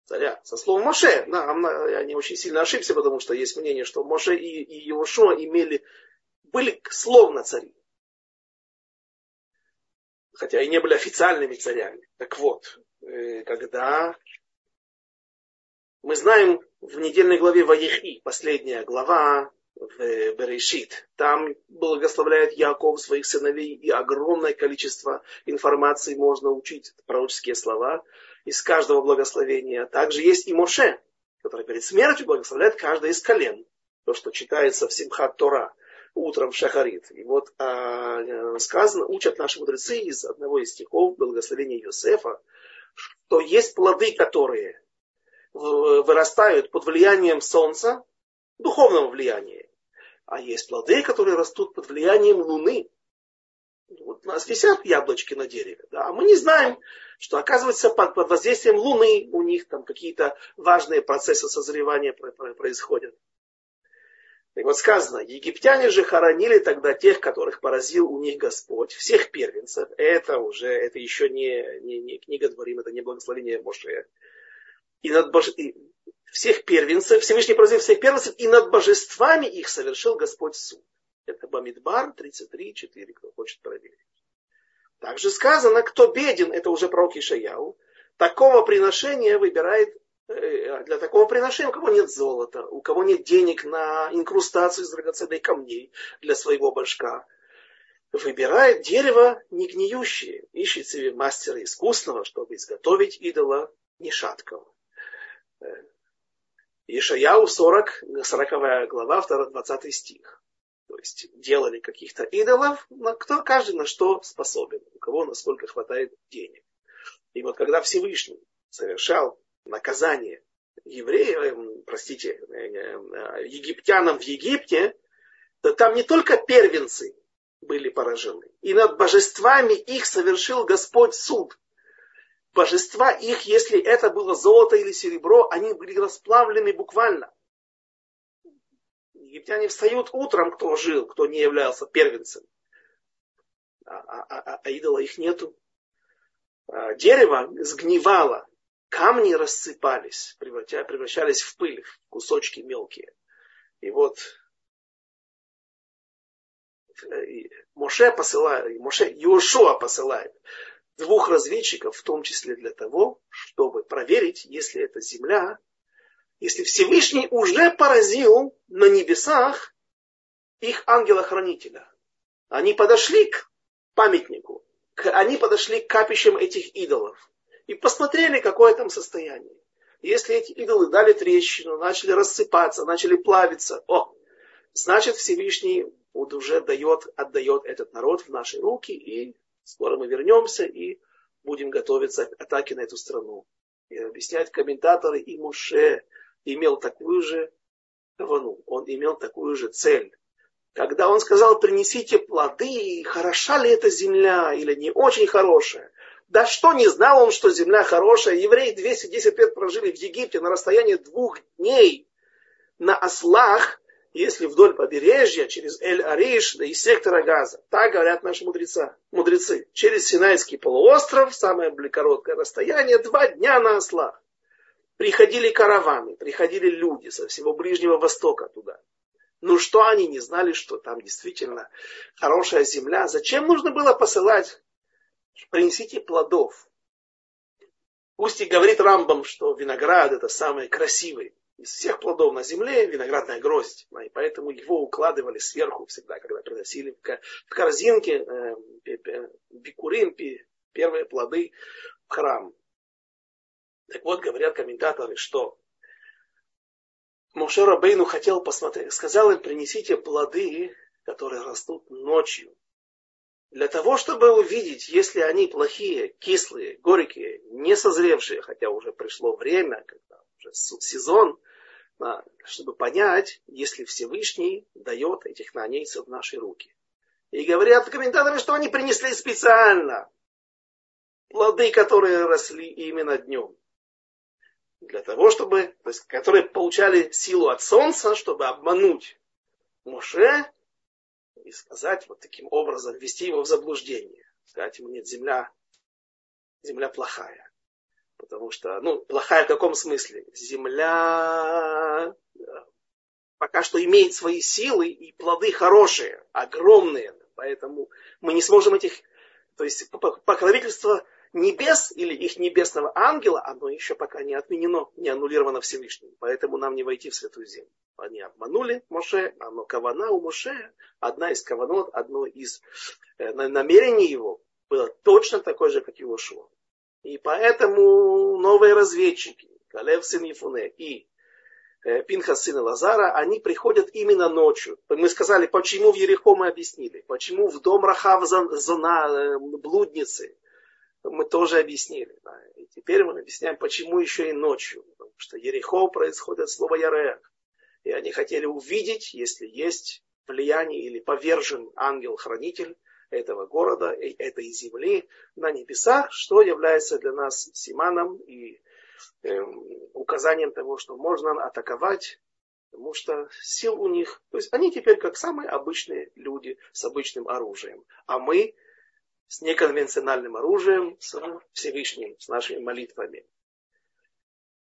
царя, со слов Моше. Да, я не очень сильно ошибся, потому что есть мнение, что Моше и, и Иошуа имели, были словно цари. Хотя и не были официальными царями. Так вот, э, когда мы знаем в недельной главе Ваехи, последняя глава, в Берешит. Там благословляет Яков своих сыновей, и огромное количество информации можно учить, пророческие слова из каждого благословения. Также есть и Моше, который перед смертью благословляет каждое из колен. То, что читается в Симхат Тора утром в Шахарит. И вот а, сказано, учат наши мудрецы из одного из стихов благословения Иосифа, что есть плоды, которые вырастают под влиянием солнца, духовного влияния. А есть плоды, которые растут под влиянием луны. Вот у нас висят яблочки на дереве, да, а мы не знаем, что оказывается под, под воздействием луны у них там какие-то важные процессы созревания происходят. И вот сказано, египтяне же хоронили тогда тех, которых поразил у них Господь, всех первенцев. Это уже, это еще не, не, не книга Дворим, это не благословение Моше. И над боже... и всех первенцев, Всевышний поразил всех первенцев, и над божествами их совершил Господь суд. Это Бамидбар 33.4, кто хочет проверить. Также сказано, кто беден, это уже пророк Ишаяу, такого приношения выбирает Э, для такого приношения, у кого нет золота, у кого нет денег на инкрустацию из драгоценных камней для своего башка, выбирает дерево не гниющее, ищет себе мастера искусного, чтобы изготовить идола не шаткого. Э, Ишаяу 40, 40 глава, 20 стих. То есть делали каких-то идолов, на кто, каждый на что способен, у кого насколько хватает денег. И вот когда Всевышний совершал наказание евреев, простите, э, э, египтянам в Египте, то там не только первенцы были поражены, и над божествами их совершил Господь суд. Божества их, если это было золото или серебро, они были расплавлены буквально. Египтяне встают утром, кто жил, кто не являлся первенцем. А, а, а, а идола их нету. А, дерево сгнивало, камни рассыпались, превращались в пыль, в кусочки мелкие. И вот э, Моше посылает, Моше, Иошуа посылает двух разведчиков, в том числе для того, чтобы проверить, если эта земля, если Всевышний уже поразил на небесах их ангела-хранителя. Они подошли к памятнику, они подошли к капищам этих идолов и посмотрели, какое там состояние. Если эти идолы дали трещину, начали рассыпаться, начали плавиться, о, значит Всевышний вот уже дает, отдает этот народ в наши руки, и скоро мы вернемся и будем готовиться к атаке на эту страну. И объясняют комментаторы, и Муше имел такую же кавану, он имел такую же цель. Когда он сказал, принесите плоды, хороша ли эта земля или не очень хорошая, да что не знал он, что земля хорошая. Евреи 210 лет прожили в Египте на расстоянии двух дней на ослах, если вдоль побережья, через Эль-Ариш, да и сектора Газа. Так говорят наши мудреца, мудрецы. Через Синайский полуостров, самое короткое расстояние, два дня на ослах. Приходили караваны, приходили люди со всего Ближнего Востока туда. Ну что они не знали, что там действительно хорошая земля? Зачем нужно было посылать принесите плодов. Пусть и говорит Рамбам, что виноград это самый красивый из всех плодов на земле, виноградная гроздь. И поэтому его укладывали сверху всегда, когда приносили в корзинке э, бикурим, первые плоды в храм. Так вот, говорят комментаторы, что Моше Рабейну хотел посмотреть, сказал им, принесите плоды, которые растут ночью для того, чтобы увидеть, если они плохие, кислые, горькие, не созревшие, хотя уже пришло время, когда уже сезон, чтобы понять, если Всевышний дает этих нанейцев в наши руки. И говорят комментаторы, что они принесли специально плоды, которые росли именно днем. Для того, чтобы, то есть, которые получали силу от солнца, чтобы обмануть Моше и сказать вот таким образом, ввести его в заблуждение. Сказать ему, нет, земля, земля плохая. Потому что, ну, плохая в каком смысле? Земля пока что имеет свои силы и плоды хорошие, огромные. Поэтому мы не сможем этих, то есть покровительство небес или их небесного ангела, оно еще пока не отменено, не аннулировано Всевышним. Поэтому нам не войти в святую землю. Они обманули Моше, оно кавана у Моше, одна из каванот, одно из э, намерений его было точно такое же, как и Иошуа. И поэтому новые разведчики, Калев сын Ефуне и э, Пинхас сын Лазара, они приходят именно ночью. Мы сказали, почему в Ерехо мы объяснили, почему в дом Рахав зона э, блудницы, мы тоже объяснили. Да. И теперь мы объясняем, почему еще и ночью. Потому что Ерехо происходит слово Ярех. И они хотели увидеть, если есть влияние или повержен ангел-хранитель этого города, этой земли на небесах, что является для нас симаном и э, указанием того, что можно атаковать, потому что сил у них, то есть они теперь как самые обычные люди с обычным оружием, а мы с неконвенциональным оружием, с Всевышним, с нашими молитвами.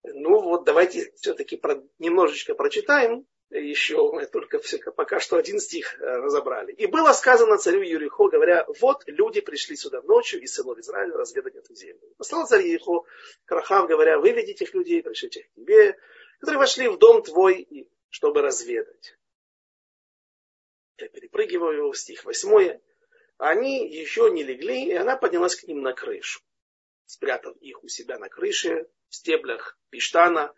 Ну вот давайте все-таки про, немножечко прочитаем еще, мы только пока что один стих э, разобрали. И было сказано царю Юрихо, говоря, вот люди пришли сюда ночью из сынов Израиля разведать эту землю. Послал царь Юрихо Крахав, говоря, выведи этих людей, пришлите их к тебе, которые вошли в дом твой, чтобы разведать. Я перепрыгиваю в стих 8 они еще не легли, и она поднялась к ним на крышу, спрятав их у себя на крыше, в стеблях пиштана.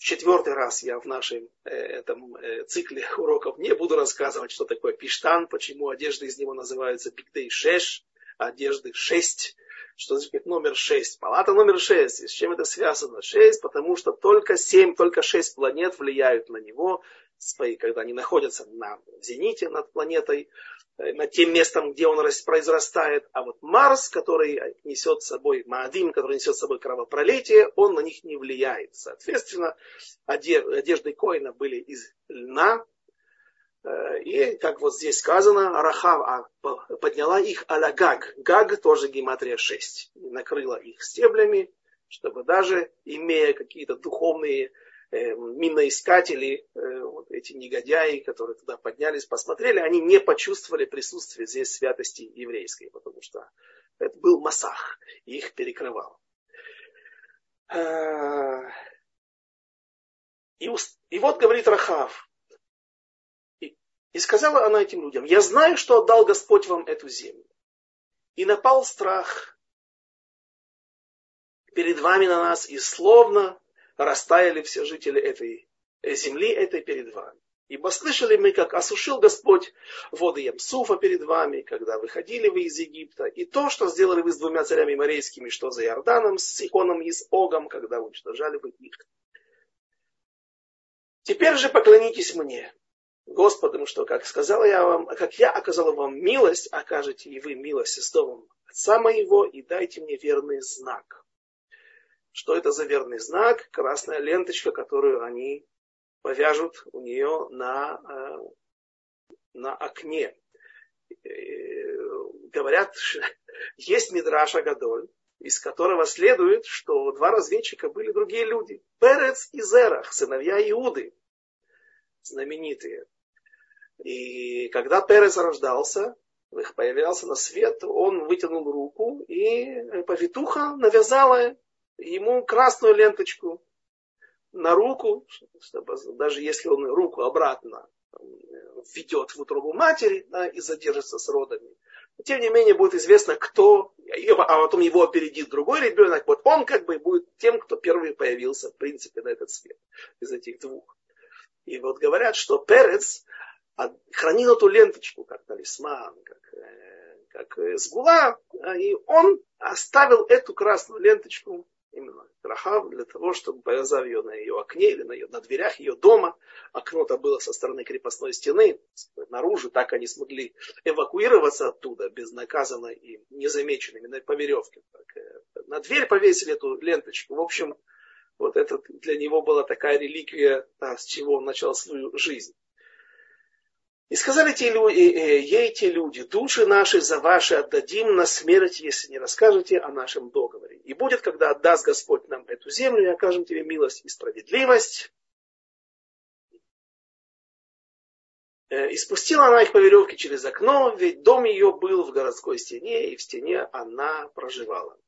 В четвертый раз я в нашем э, этом э, цикле <laughs> уроков не буду рассказывать, что такое пиштан, почему одежды из него называются бигдей шеш, одежды шесть, что значит номер шесть, палата номер шесть. И с чем это связано? Шесть, потому что только семь, только шесть планет влияют на него, когда они находятся на зените над планетой, Э, над тем местом, где он произрастает. А вот Марс, который несет с собой, Маадим, который несет с собой кровопролитие, он на них не влияет. Соответственно, одежды Коина были из льна. Э, и, как вот здесь сказано, Рахав подняла их аля Гаг. Тоже гематрия 6. Накрыла их стеблями, чтобы даже имея какие-то духовные миноискатели, э, вот эти негодяи, которые туда поднялись, посмотрели, они не почувствовали присутствие здесь святости еврейской, потому что это был Масах, их перекрывал. Э, и, и вот говорит Рахав, и, и сказала она этим людям, я знаю, что отдал Господь вам эту землю. И напал страх перед вами на нас, и словно растаяли все жители этой земли, этой перед вами. Ибо слышали мы, как осушил Господь воды Ямсуфа перед вами, когда выходили вы из Египта, и то, что сделали вы с двумя царями морейскими, что за Иорданом, с Сихоном и с Огом, когда уничтожали вы их. Теперь же поклонитесь мне, Господу, что, как сказал я вам, как я оказал вам милость, окажете и вы милость с домом отца моего, и дайте мне верный знак. Что это за верный знак? Красная ленточка, которую они повяжут у нее на, э, на окне. Э, говорят, <laughs> есть Мидраша Гадоль, из которого следует, что два разведчика были другие люди. Перец и Зерах, сыновья Иуды, знаменитые. И когда Перец рождался, появлялся на свет, он вытянул руку, и повитуха навязала ему красную ленточку на руку, даже если он руку обратно введет в утробу матери да, и задержится с родами. Тем не менее будет известно, кто, а потом его опередит другой ребенок, вот он как бы будет тем, кто первый появился, в принципе, на этот свет из этих двух. И вот говорят, что Перец хранил эту ленточку как талисман, как, э, как сгула, и он оставил эту красную ленточку именно Рахав, для того, чтобы, повязав ее на ее окне или на, ее, на дверях ее дома, окно-то было со стороны крепостной стены, наружу, так они смогли эвакуироваться оттуда безнаказанно и незамеченными по веревке. Так, э, на дверь повесили эту ленточку. В общем, вот это для него была такая реликвия, да, с чего он начал свою жизнь. И сказали те люди, ей те люди, души наши за ваши отдадим на смерть, если не расскажете о нашем договоре. И будет, когда отдаст Господь нам эту землю, и окажем тебе милость и справедливость. Э, и спустила она их по веревке через окно, ведь дом ее был в городской стене, и в стене она проживала.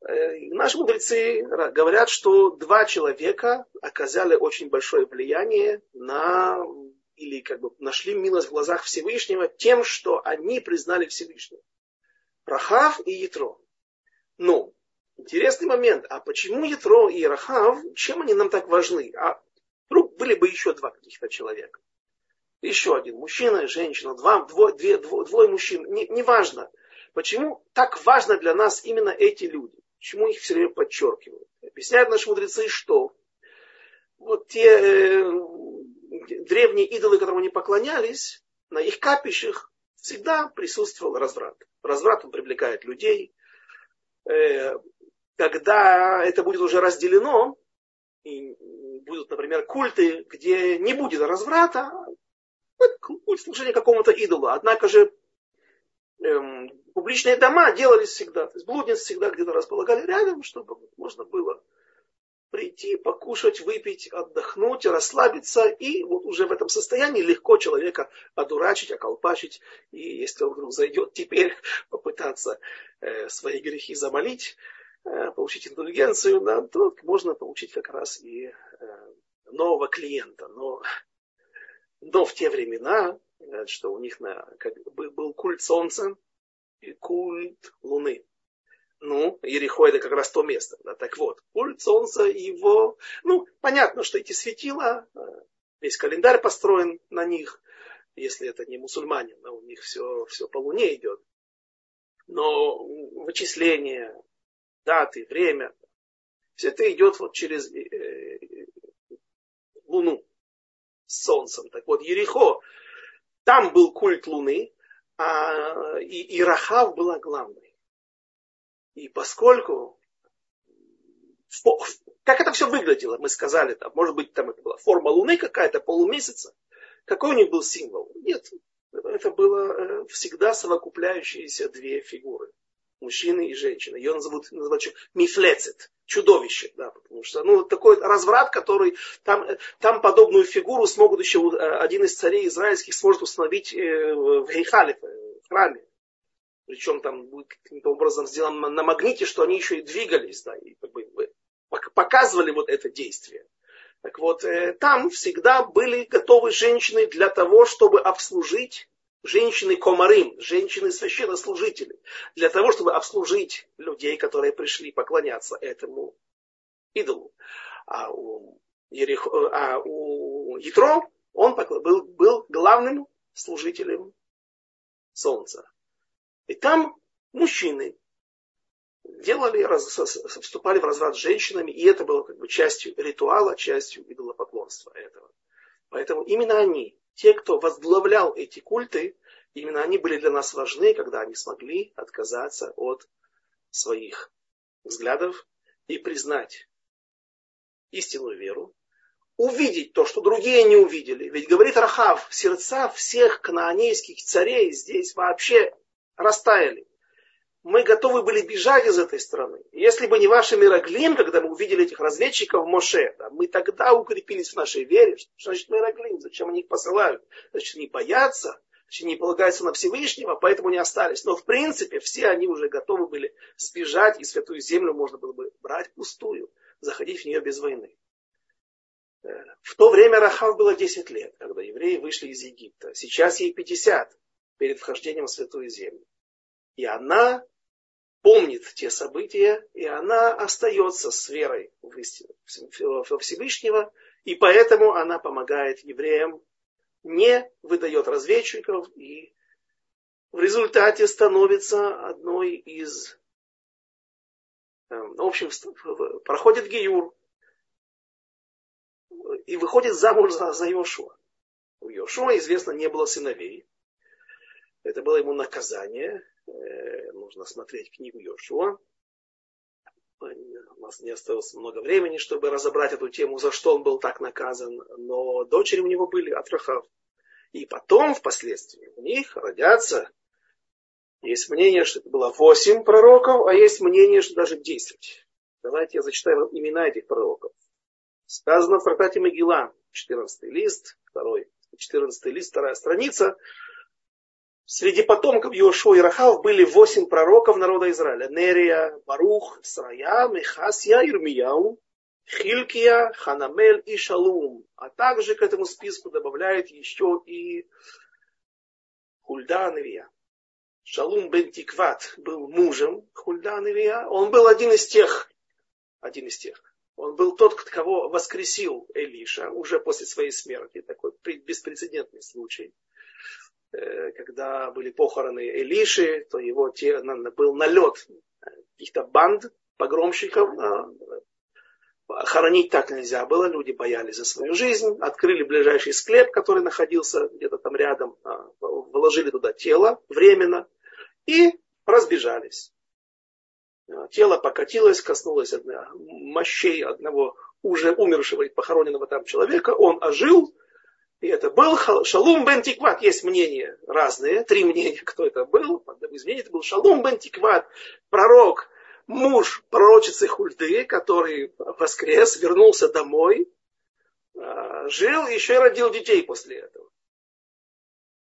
Э, наши мудрецы говорят, что два человека оказали очень большое влияние на или как бы нашли милость в глазах Всевышнего тем, что они признали Всевышнего. Рахав и Ятро. Ну, интересный момент. А почему Ятро и Рахав, чем они нам так важны? А вдруг были бы еще два каких-то человека. Еще один мужчина и женщина, два, двое, две, двое, двое мужчин. Не, не важно. Почему так важно для нас именно эти люди? Почему их все время подчеркивают? Объясняют наши мудрецы, что вот те э, древние идолы, которым они поклонялись, на их капищах всегда присутствовал разврат. Разврат он привлекает людей. Э, когда это будет уже разделено, и будут, например, культы, где не будет разврата, культ служения какому-то идолу. Однако же эм, публичные дома делались всегда. То есть блудниц всегда где-то располагали рядом, чтобы можно было прийти, покушать, выпить, отдохнуть, расслабиться. И вот уже в этом состоянии легко человека одурачить, околпачить. И если он вдруг зайдет теперь <laughs> попытаться э, свои грехи замолить, э, получить индульгенцию, да, то можно получить как раз и э, нового клиента. Но, но в те времена, что у них на, как, был культ солнца и культ луны. Ну, Ерехо это как раз то место. Да? Так вот, культ солнца его... Ну, понятно, что эти светила, э, весь календарь построен на них. Если это не мусульмане, да, у них все, все по луне идет. Но вычисление, даты, время, все это идет вот через э, Луну с Солнцем. Так вот, Ерехо, там был культ Луны, а и, и Рахав была главной. И поскольку как это все выглядело, мы сказали, там, может быть, там это была форма Луны какая-то, полумесяца. Какой у них был символ? Нет, это было э, всегда совокупляющиеся две фигуры. Мужчины и женщины. Ее называют, называют мифлецит, чудовище. Да, потому что ну, такой разврат, который там, там подобную фигуру смогут еще э, один из царей израильских сможет установить э, в Гейхале, в храме причем там будет каким-то образом сделано на магните, что они еще и двигались, да, и как бы показывали вот это действие. Так вот, э, там всегда были готовы женщины для того, чтобы обслужить женщины комарым, женщины священнослужители, для того, чтобы обслужить людей, которые пришли поклоняться этому идолу. А у, Ерих... а у Ятро он был, был главным служителем солнца. И там мужчины делали, вступали в разврат с женщинами, и это было как бы частью ритуала, частью идолопоклонства этого. Поэтому именно они, те, кто возглавлял эти культы, именно они были для нас важны, когда они смогли отказаться от своих взглядов и признать истинную веру, увидеть то, что другие не увидели. Ведь говорит Рахав, сердца всех кнаанейских царей здесь вообще растаяли. Мы готовы были бежать из этой страны. Если бы не ваши Мироглим, когда мы увидели этих разведчиков Моше, да, мы тогда укрепились в нашей вере. Что значит Мироглим? Зачем они их посылают? Значит, не боятся, значит, не полагаются на Всевышнего, поэтому не остались. Но в принципе все они уже готовы были сбежать, и святую землю можно было бы брать пустую, заходить в нее без войны. Э, в то время Рахав было 10 лет, когда евреи вышли из Египта. Сейчас ей 50 перед вхождением в Святую Землю. И она помнит те события, и она остается с верой в истину Всевышнего, и поэтому она помогает евреям, не выдает разведчиков, и в результате становится одной из... Эм, в общем, проходит Гиюр, и выходит замуж за, за Йошуа. У Йошуа, известно, не было сыновей. Это было ему наказание. Э, нужно смотреть книгу Йошуа. У нас не осталось много времени, чтобы разобрать эту тему, за что он был так наказан. Но дочери у него были от Рахав. И потом, впоследствии, у них родятся. Есть мнение, что это было восемь пророков, а есть мнение, что даже десять. Давайте я зачитаю имена этих пророков. Сказано в трактате Могила, 14 лист, второй, 14 лист, вторая страница. Среди потомков Иошуа и Рахав были восемь пророков народа Израиля. Нерия, Барух, Срая, Мехасия, Ирмияу, Хилькия, Ханамель и Шалум. А также к этому списку добавляет еще и Хульда Невия. Шалум бен Тикват был мужем Хульда Невия. Он был один из тех, один из тех. Он был тот, кого воскресил Элиша уже после своей смерти. Такой беспрецедентный случай. Э, когда были похороны Элиши, то его те, был налет каких-то банд погромщиков. Хоронить так нельзя было, люди боялись за свою жизнь. Открыли ближайший склеп, который находился где-то там рядом, вложили туда тело временно и разбежались. Тело покатилось, коснулось мощей одного уже умершего и похороненного там человека. Он ожил, и это был Шалум бен Тикват. Есть мнения разные, три мнения, <laughs> кто это был. Одно из мнений это был Шалум бен Тикват, пророк, муж пророчицы Хульды, который воскрес, вернулся домой, а, жил и еще и родил детей после этого.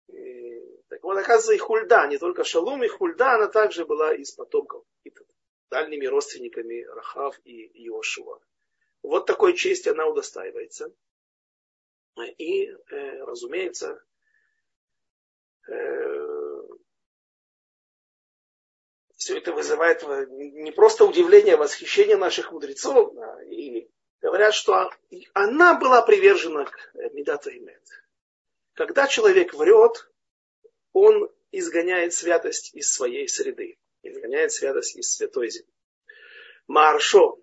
И, так вот, оказывается, и Хульда, не только Шалум, и Хульда, она также была из потомков, дальними родственниками Рахав и Иошуа. Вот такой чести она удостаивается. И, э, разумеется, э, все это вызывает не просто удивление, а восхищение наших мудрецов. И говорят, что она была привержена к Медату Имет. Когда человек врет, он изгоняет святость из своей среды, изгоняет святость из святой земли. Маршо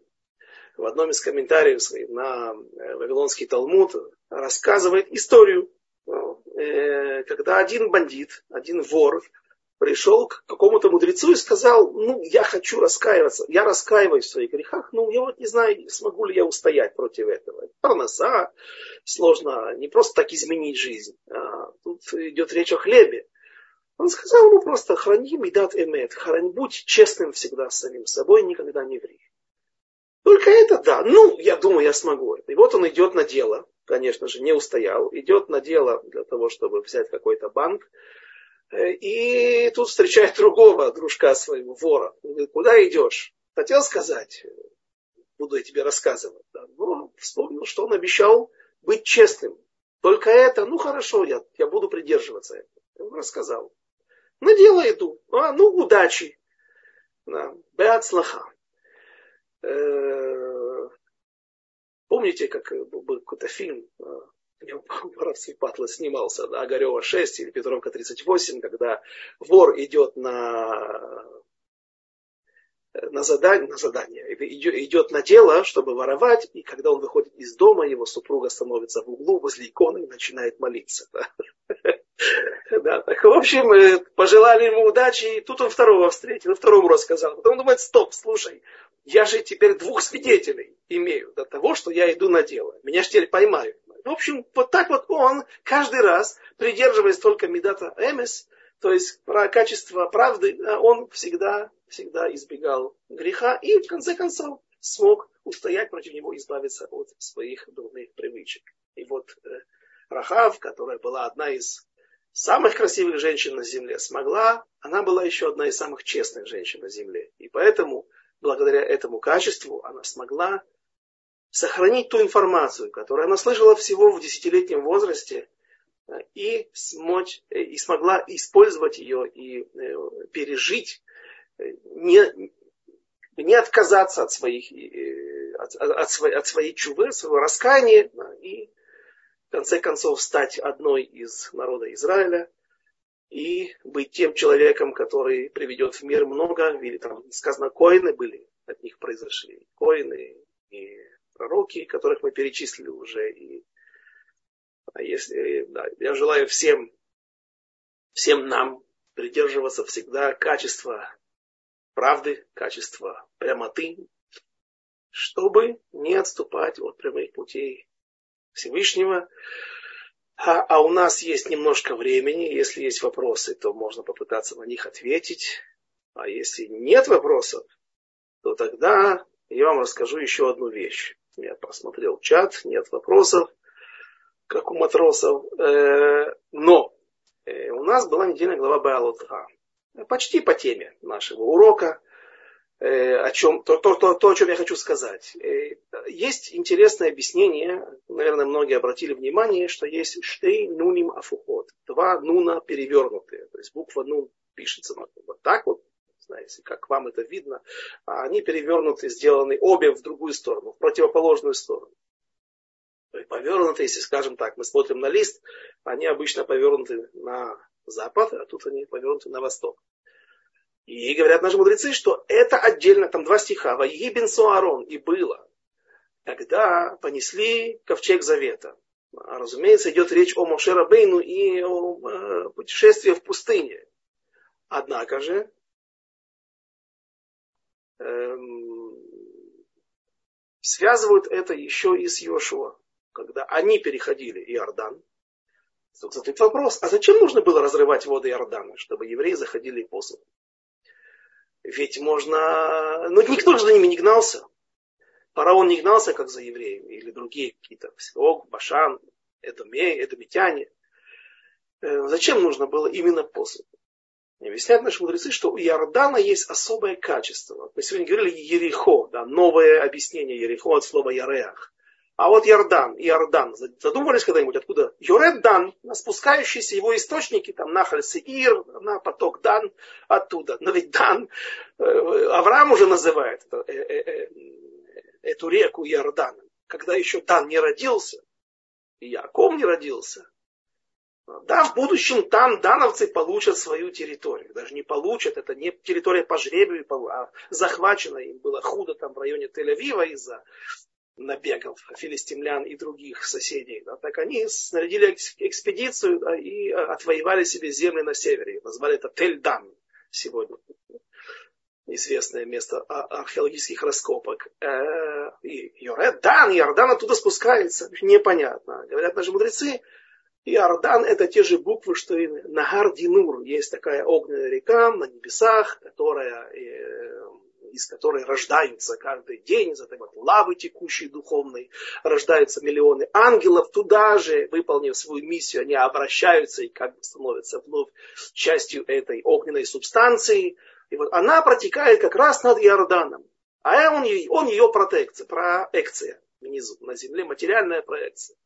в одном из комментариев своих на э, Вавилонский Талмуд рассказывает историю, э, когда один бандит, один вор пришел к какому-то мудрецу и сказал, ну, я хочу раскаиваться, я раскаиваюсь в своих грехах, ну, я вот не знаю, смогу ли я устоять против этого. Парноса, сложно не просто так изменить жизнь, а тут идет речь о хлебе. Он сказал ему просто, храни медат эмет, храни, будь честным всегда с самим собой, никогда не ври. Только это да. Ну, я думаю, я смогу это. И вот он идет на дело. Конечно же, не устоял. Идет на дело для того, чтобы взять какой-то банк. Э, и тут встречает другого дружка своего, вора. Он говорит, куда идешь? Хотел сказать, буду я тебе рассказывать. Да. Но вспомнил, что он обещал быть честным. Только это, ну хорошо, я, я буду придерживаться этого. Он рассказал. На дело иду. А, ну, удачи. Да. Беат. Э, помните, как был какой-то фильм, Марат <laughs> Сипатла снимался, да, Огарева 6 или Петровка 38, когда вор идет на, на, задание, на задание, идет на дело, чтобы воровать, и когда он выходит из дома, его супруга становится в углу возле иконы и начинает молиться. Да. <laughs> Да, так, в общем, э, пожелали ему удачи, и тут он второго встретил, второму рассказал. Потом он думает, стоп, слушай, я же теперь двух свидетелей имею до того, что я иду на дело. Меня же теперь поймают. В общем, вот так вот он каждый раз, придерживаясь только медата эмес, то есть про качество правды, он всегда, всегда избегал греха и в конце концов смог устоять против него, избавиться от своих дурных привычек. И вот э, Рахав, которая была одна из самых красивых женщин на земле, смогла, она была еще одна из самых честных женщин на земле. И поэтому, благодаря этому качеству, она смогла сохранить ту информацию, которую она слышала всего в десятилетнем возрасте, и, смочь, и смогла использовать ее и э, пережить, не, не отказаться от, своих, э, от, от, своей, от своей чувы, своего раскаяния и в конце концов стать одной из народа Израиля и быть тем человеком, который приведет в мир много, или там сказано, коины были, от них произошли коины и пророки, которых мы перечислили уже. И, а если, да, я желаю всем, всем нам придерживаться всегда качества правды, качества прямоты, чтобы не отступать от прямых путей Всевышнего. А, а у нас есть немножко времени. Если есть вопросы, то можно попытаться на них ответить. А если нет вопросов, то тогда я вам расскажу еще одну вещь. Я просмотрел чат, нет вопросов, как у матросов. Э, но Э, у нас была недельная глава Баалотха. Почти по теме нашего урока. Э, о чем, то, то, то, то, о чем я хочу сказать. Э, есть интересное объяснение, наверное, многие обратили внимание, что есть штей нуним афухот. Два нуна перевернутые. То есть буква нун пишется вот так вот, знаете, как вам это видно. А они перевернуты, сделаны обе в другую сторону, в противоположную сторону. Повернуты, если скажем так, мы смотрим на лист, они обычно повернуты на запад, а тут они повернуты на восток. И говорят наши мудрецы, что это отдельно, там два стиха, Ваегибен Суарон, и было, когда понесли ковчег завета. А, разумеется, идет речь о Мошера Бейну и о э, путешествии в пустыне. Однако же, эм, связывают это еще и с Йошуа, когда они переходили Иордан. Тут задают вопрос, а зачем нужно было разрывать воды Иордана, чтобы евреи заходили по суду? Ведь можно... Ну, никто же за ними не гнался. Фараон не гнался, как за евреями, или другие какие-то, Ог, Башан, Эдомей, Эдомитяне. Э, зачем нужно было именно посуд? Объясняют наши мудрецы, что у Иордана есть особое качество. Мы сегодня говорили Ерехо, да, новое объяснение Ерехо от слова Яреах. А вот Иордан, Иордан, задумывались когда-нибудь, откуда? Йоред Дан, на спускающиеся его источники, там Нахаль Сеир, на поток Дан, оттуда. Но ведь Дан, э, Авраам уже называет э, э, эту реку Иордан, когда еще Дан не родился, и Яков не родился. Да, в будущем там дановцы получат свою территорию. Даже не получат, это не территория по жребию, а захвачена им было худо там в районе Тель-Авива из-за набегов филистимлян и других соседей, да, так они снарядили экспедицию да, и а, отвоевали себе земли на севере. Назвали это Тельдан сегодня. Известное место а, археологических раскопок. Э, и Йордан, Иордан оттуда спускается. Непонятно. Говорят наши мудрецы, Иордан это те же буквы, что и Нагар Динур. Есть такая огненная река на небесах, которая э, из которой рождаются каждый день из этой вот лавы текущей духовной, рождаются миллионы ангелов, туда же, выполнив свою миссию, они обращаются и как бы становятся вновь частью этой огненной субстанции. И вот она протекает как раз над Иорданом. А он, он ее протекция, проекция внизу, на земле, материальная проекция.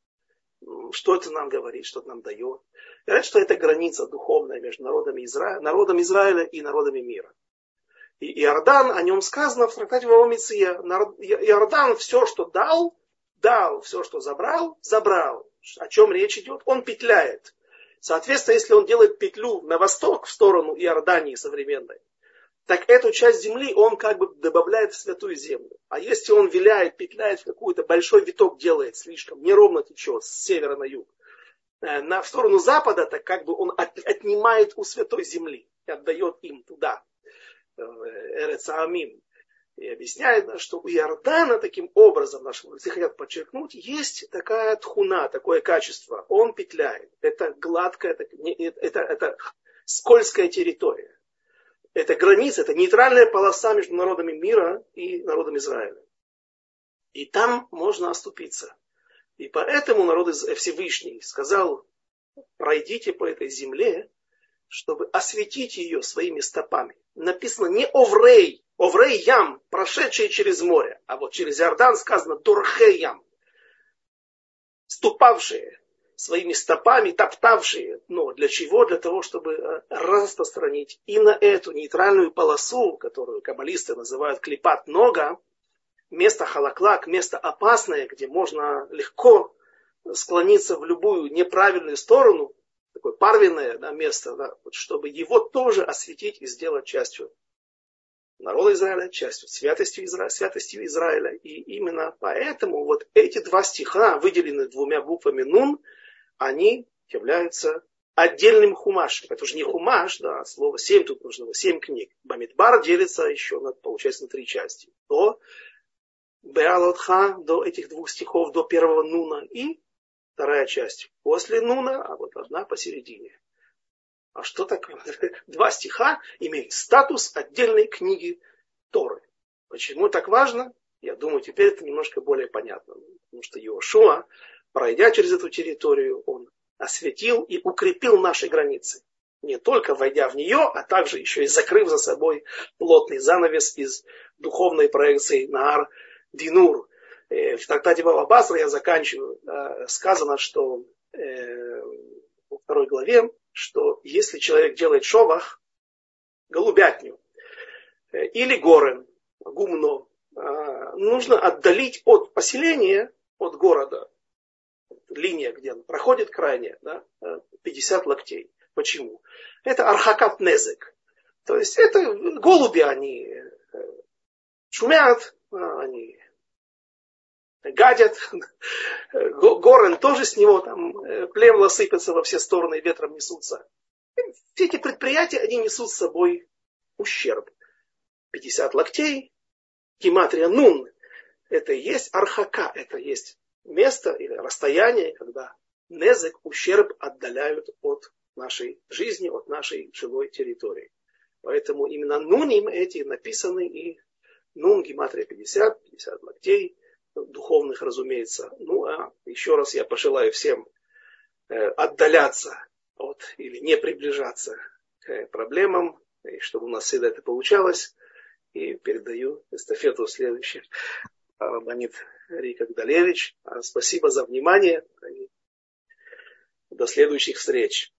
Что это нам говорит, что это нам дает? Говорят, что это граница духовная между народами Изра... народом Израиля и народами мира. И Иордан, о нем сказано в трактате Вавамиция. Иордан все, что дал, дал, все, что забрал, забрал. О чем речь идет? Он петляет. Соответственно, если он делает петлю на восток, в сторону Иордании современной, так эту часть земли он как бы добавляет в святую землю. А если он виляет, петляет в какой-то большой виток делает слишком, неровно течет с севера на юг, э, на, в сторону запада, так как бы он от, отнимает у святой земли и отдает им туда. Эрецаамим. И объясняет, что у Иордана таким образом, наши мудрецы хотят подчеркнуть, есть такая тхуна, такое качество. Он петляет. Это гладкая, это, это, это скользкая территория. Это граница, это нейтральная полоса между народами мира и народом Израиля. И там можно оступиться. И поэтому народ Всевышний сказал, пройдите по этой земле, чтобы осветить ее своими стопами написано не Оврей, Оврей Ям, прошедшие через море, а вот через Иордан сказано Дурхей Ям, ступавшие своими стопами, топтавшие. Но для чего? Для того, чтобы э, распространить и на эту нейтральную полосу, которую каббалисты называют клипат нога, место халаклак, место опасное, где можно легко склониться в любую неправильную сторону, такое парвенное да, место, да, вот, чтобы его тоже осветить и сделать частью народа Израиля, частью святостью Израиля, святостью Израиля. И именно поэтому вот эти два стиха, выделенные двумя буквами Нун, они являются отдельным хумашем. Это уже не хумаш, да, слово семь, тут нужно семь книг. Бамидбар делится еще, на, получается, на три части. До Беалотха, до этих двух стихов, до первого Нуна и вторая часть после Нуна, а вот одна посередине. А что такое? <laughs> Два стиха имеют статус отдельной книги Торы. Почему так важно? Я думаю, теперь это немножко более понятно. Потому что Иошуа, пройдя через эту территорию, он осветил и укрепил наши границы. Не только войдя в нее, а также еще и закрыв за собой плотный занавес из духовной проекции Наар Динур. Э, в трактате Баба Басра я заканчиваю. Сказано, что э, во второй главе, что если человек делает шовах, голубятню, э, или горен, гумно, нужно отдалить от поселения, от города, линия, где он проходит крайне, да, 50 локтей. Почему? Это архакат незек. То есть это голуби, они шумят, они гадят. Горен тоже с него там племла сыпятся во все стороны и ветром несутся. Все эти предприятия, они несут с собой ущерб. 50 локтей, гематрия нун, это и есть архака, это есть место или расстояние, когда незек, ущерб отдаляют от нашей жизни, от нашей жилой территории. Поэтому именно нуним эти написаны и нун гематрия 50, 50 локтей, духовных, разумеется. Ну, а еще раз я пожелаю всем э, отдаляться от или не приближаться к проблемам, и чтобы у нас всегда это получалось. И передаю эстафету следующей. Рабанит Рика Гдалевич. Спасибо за внимание. До следующих встреч.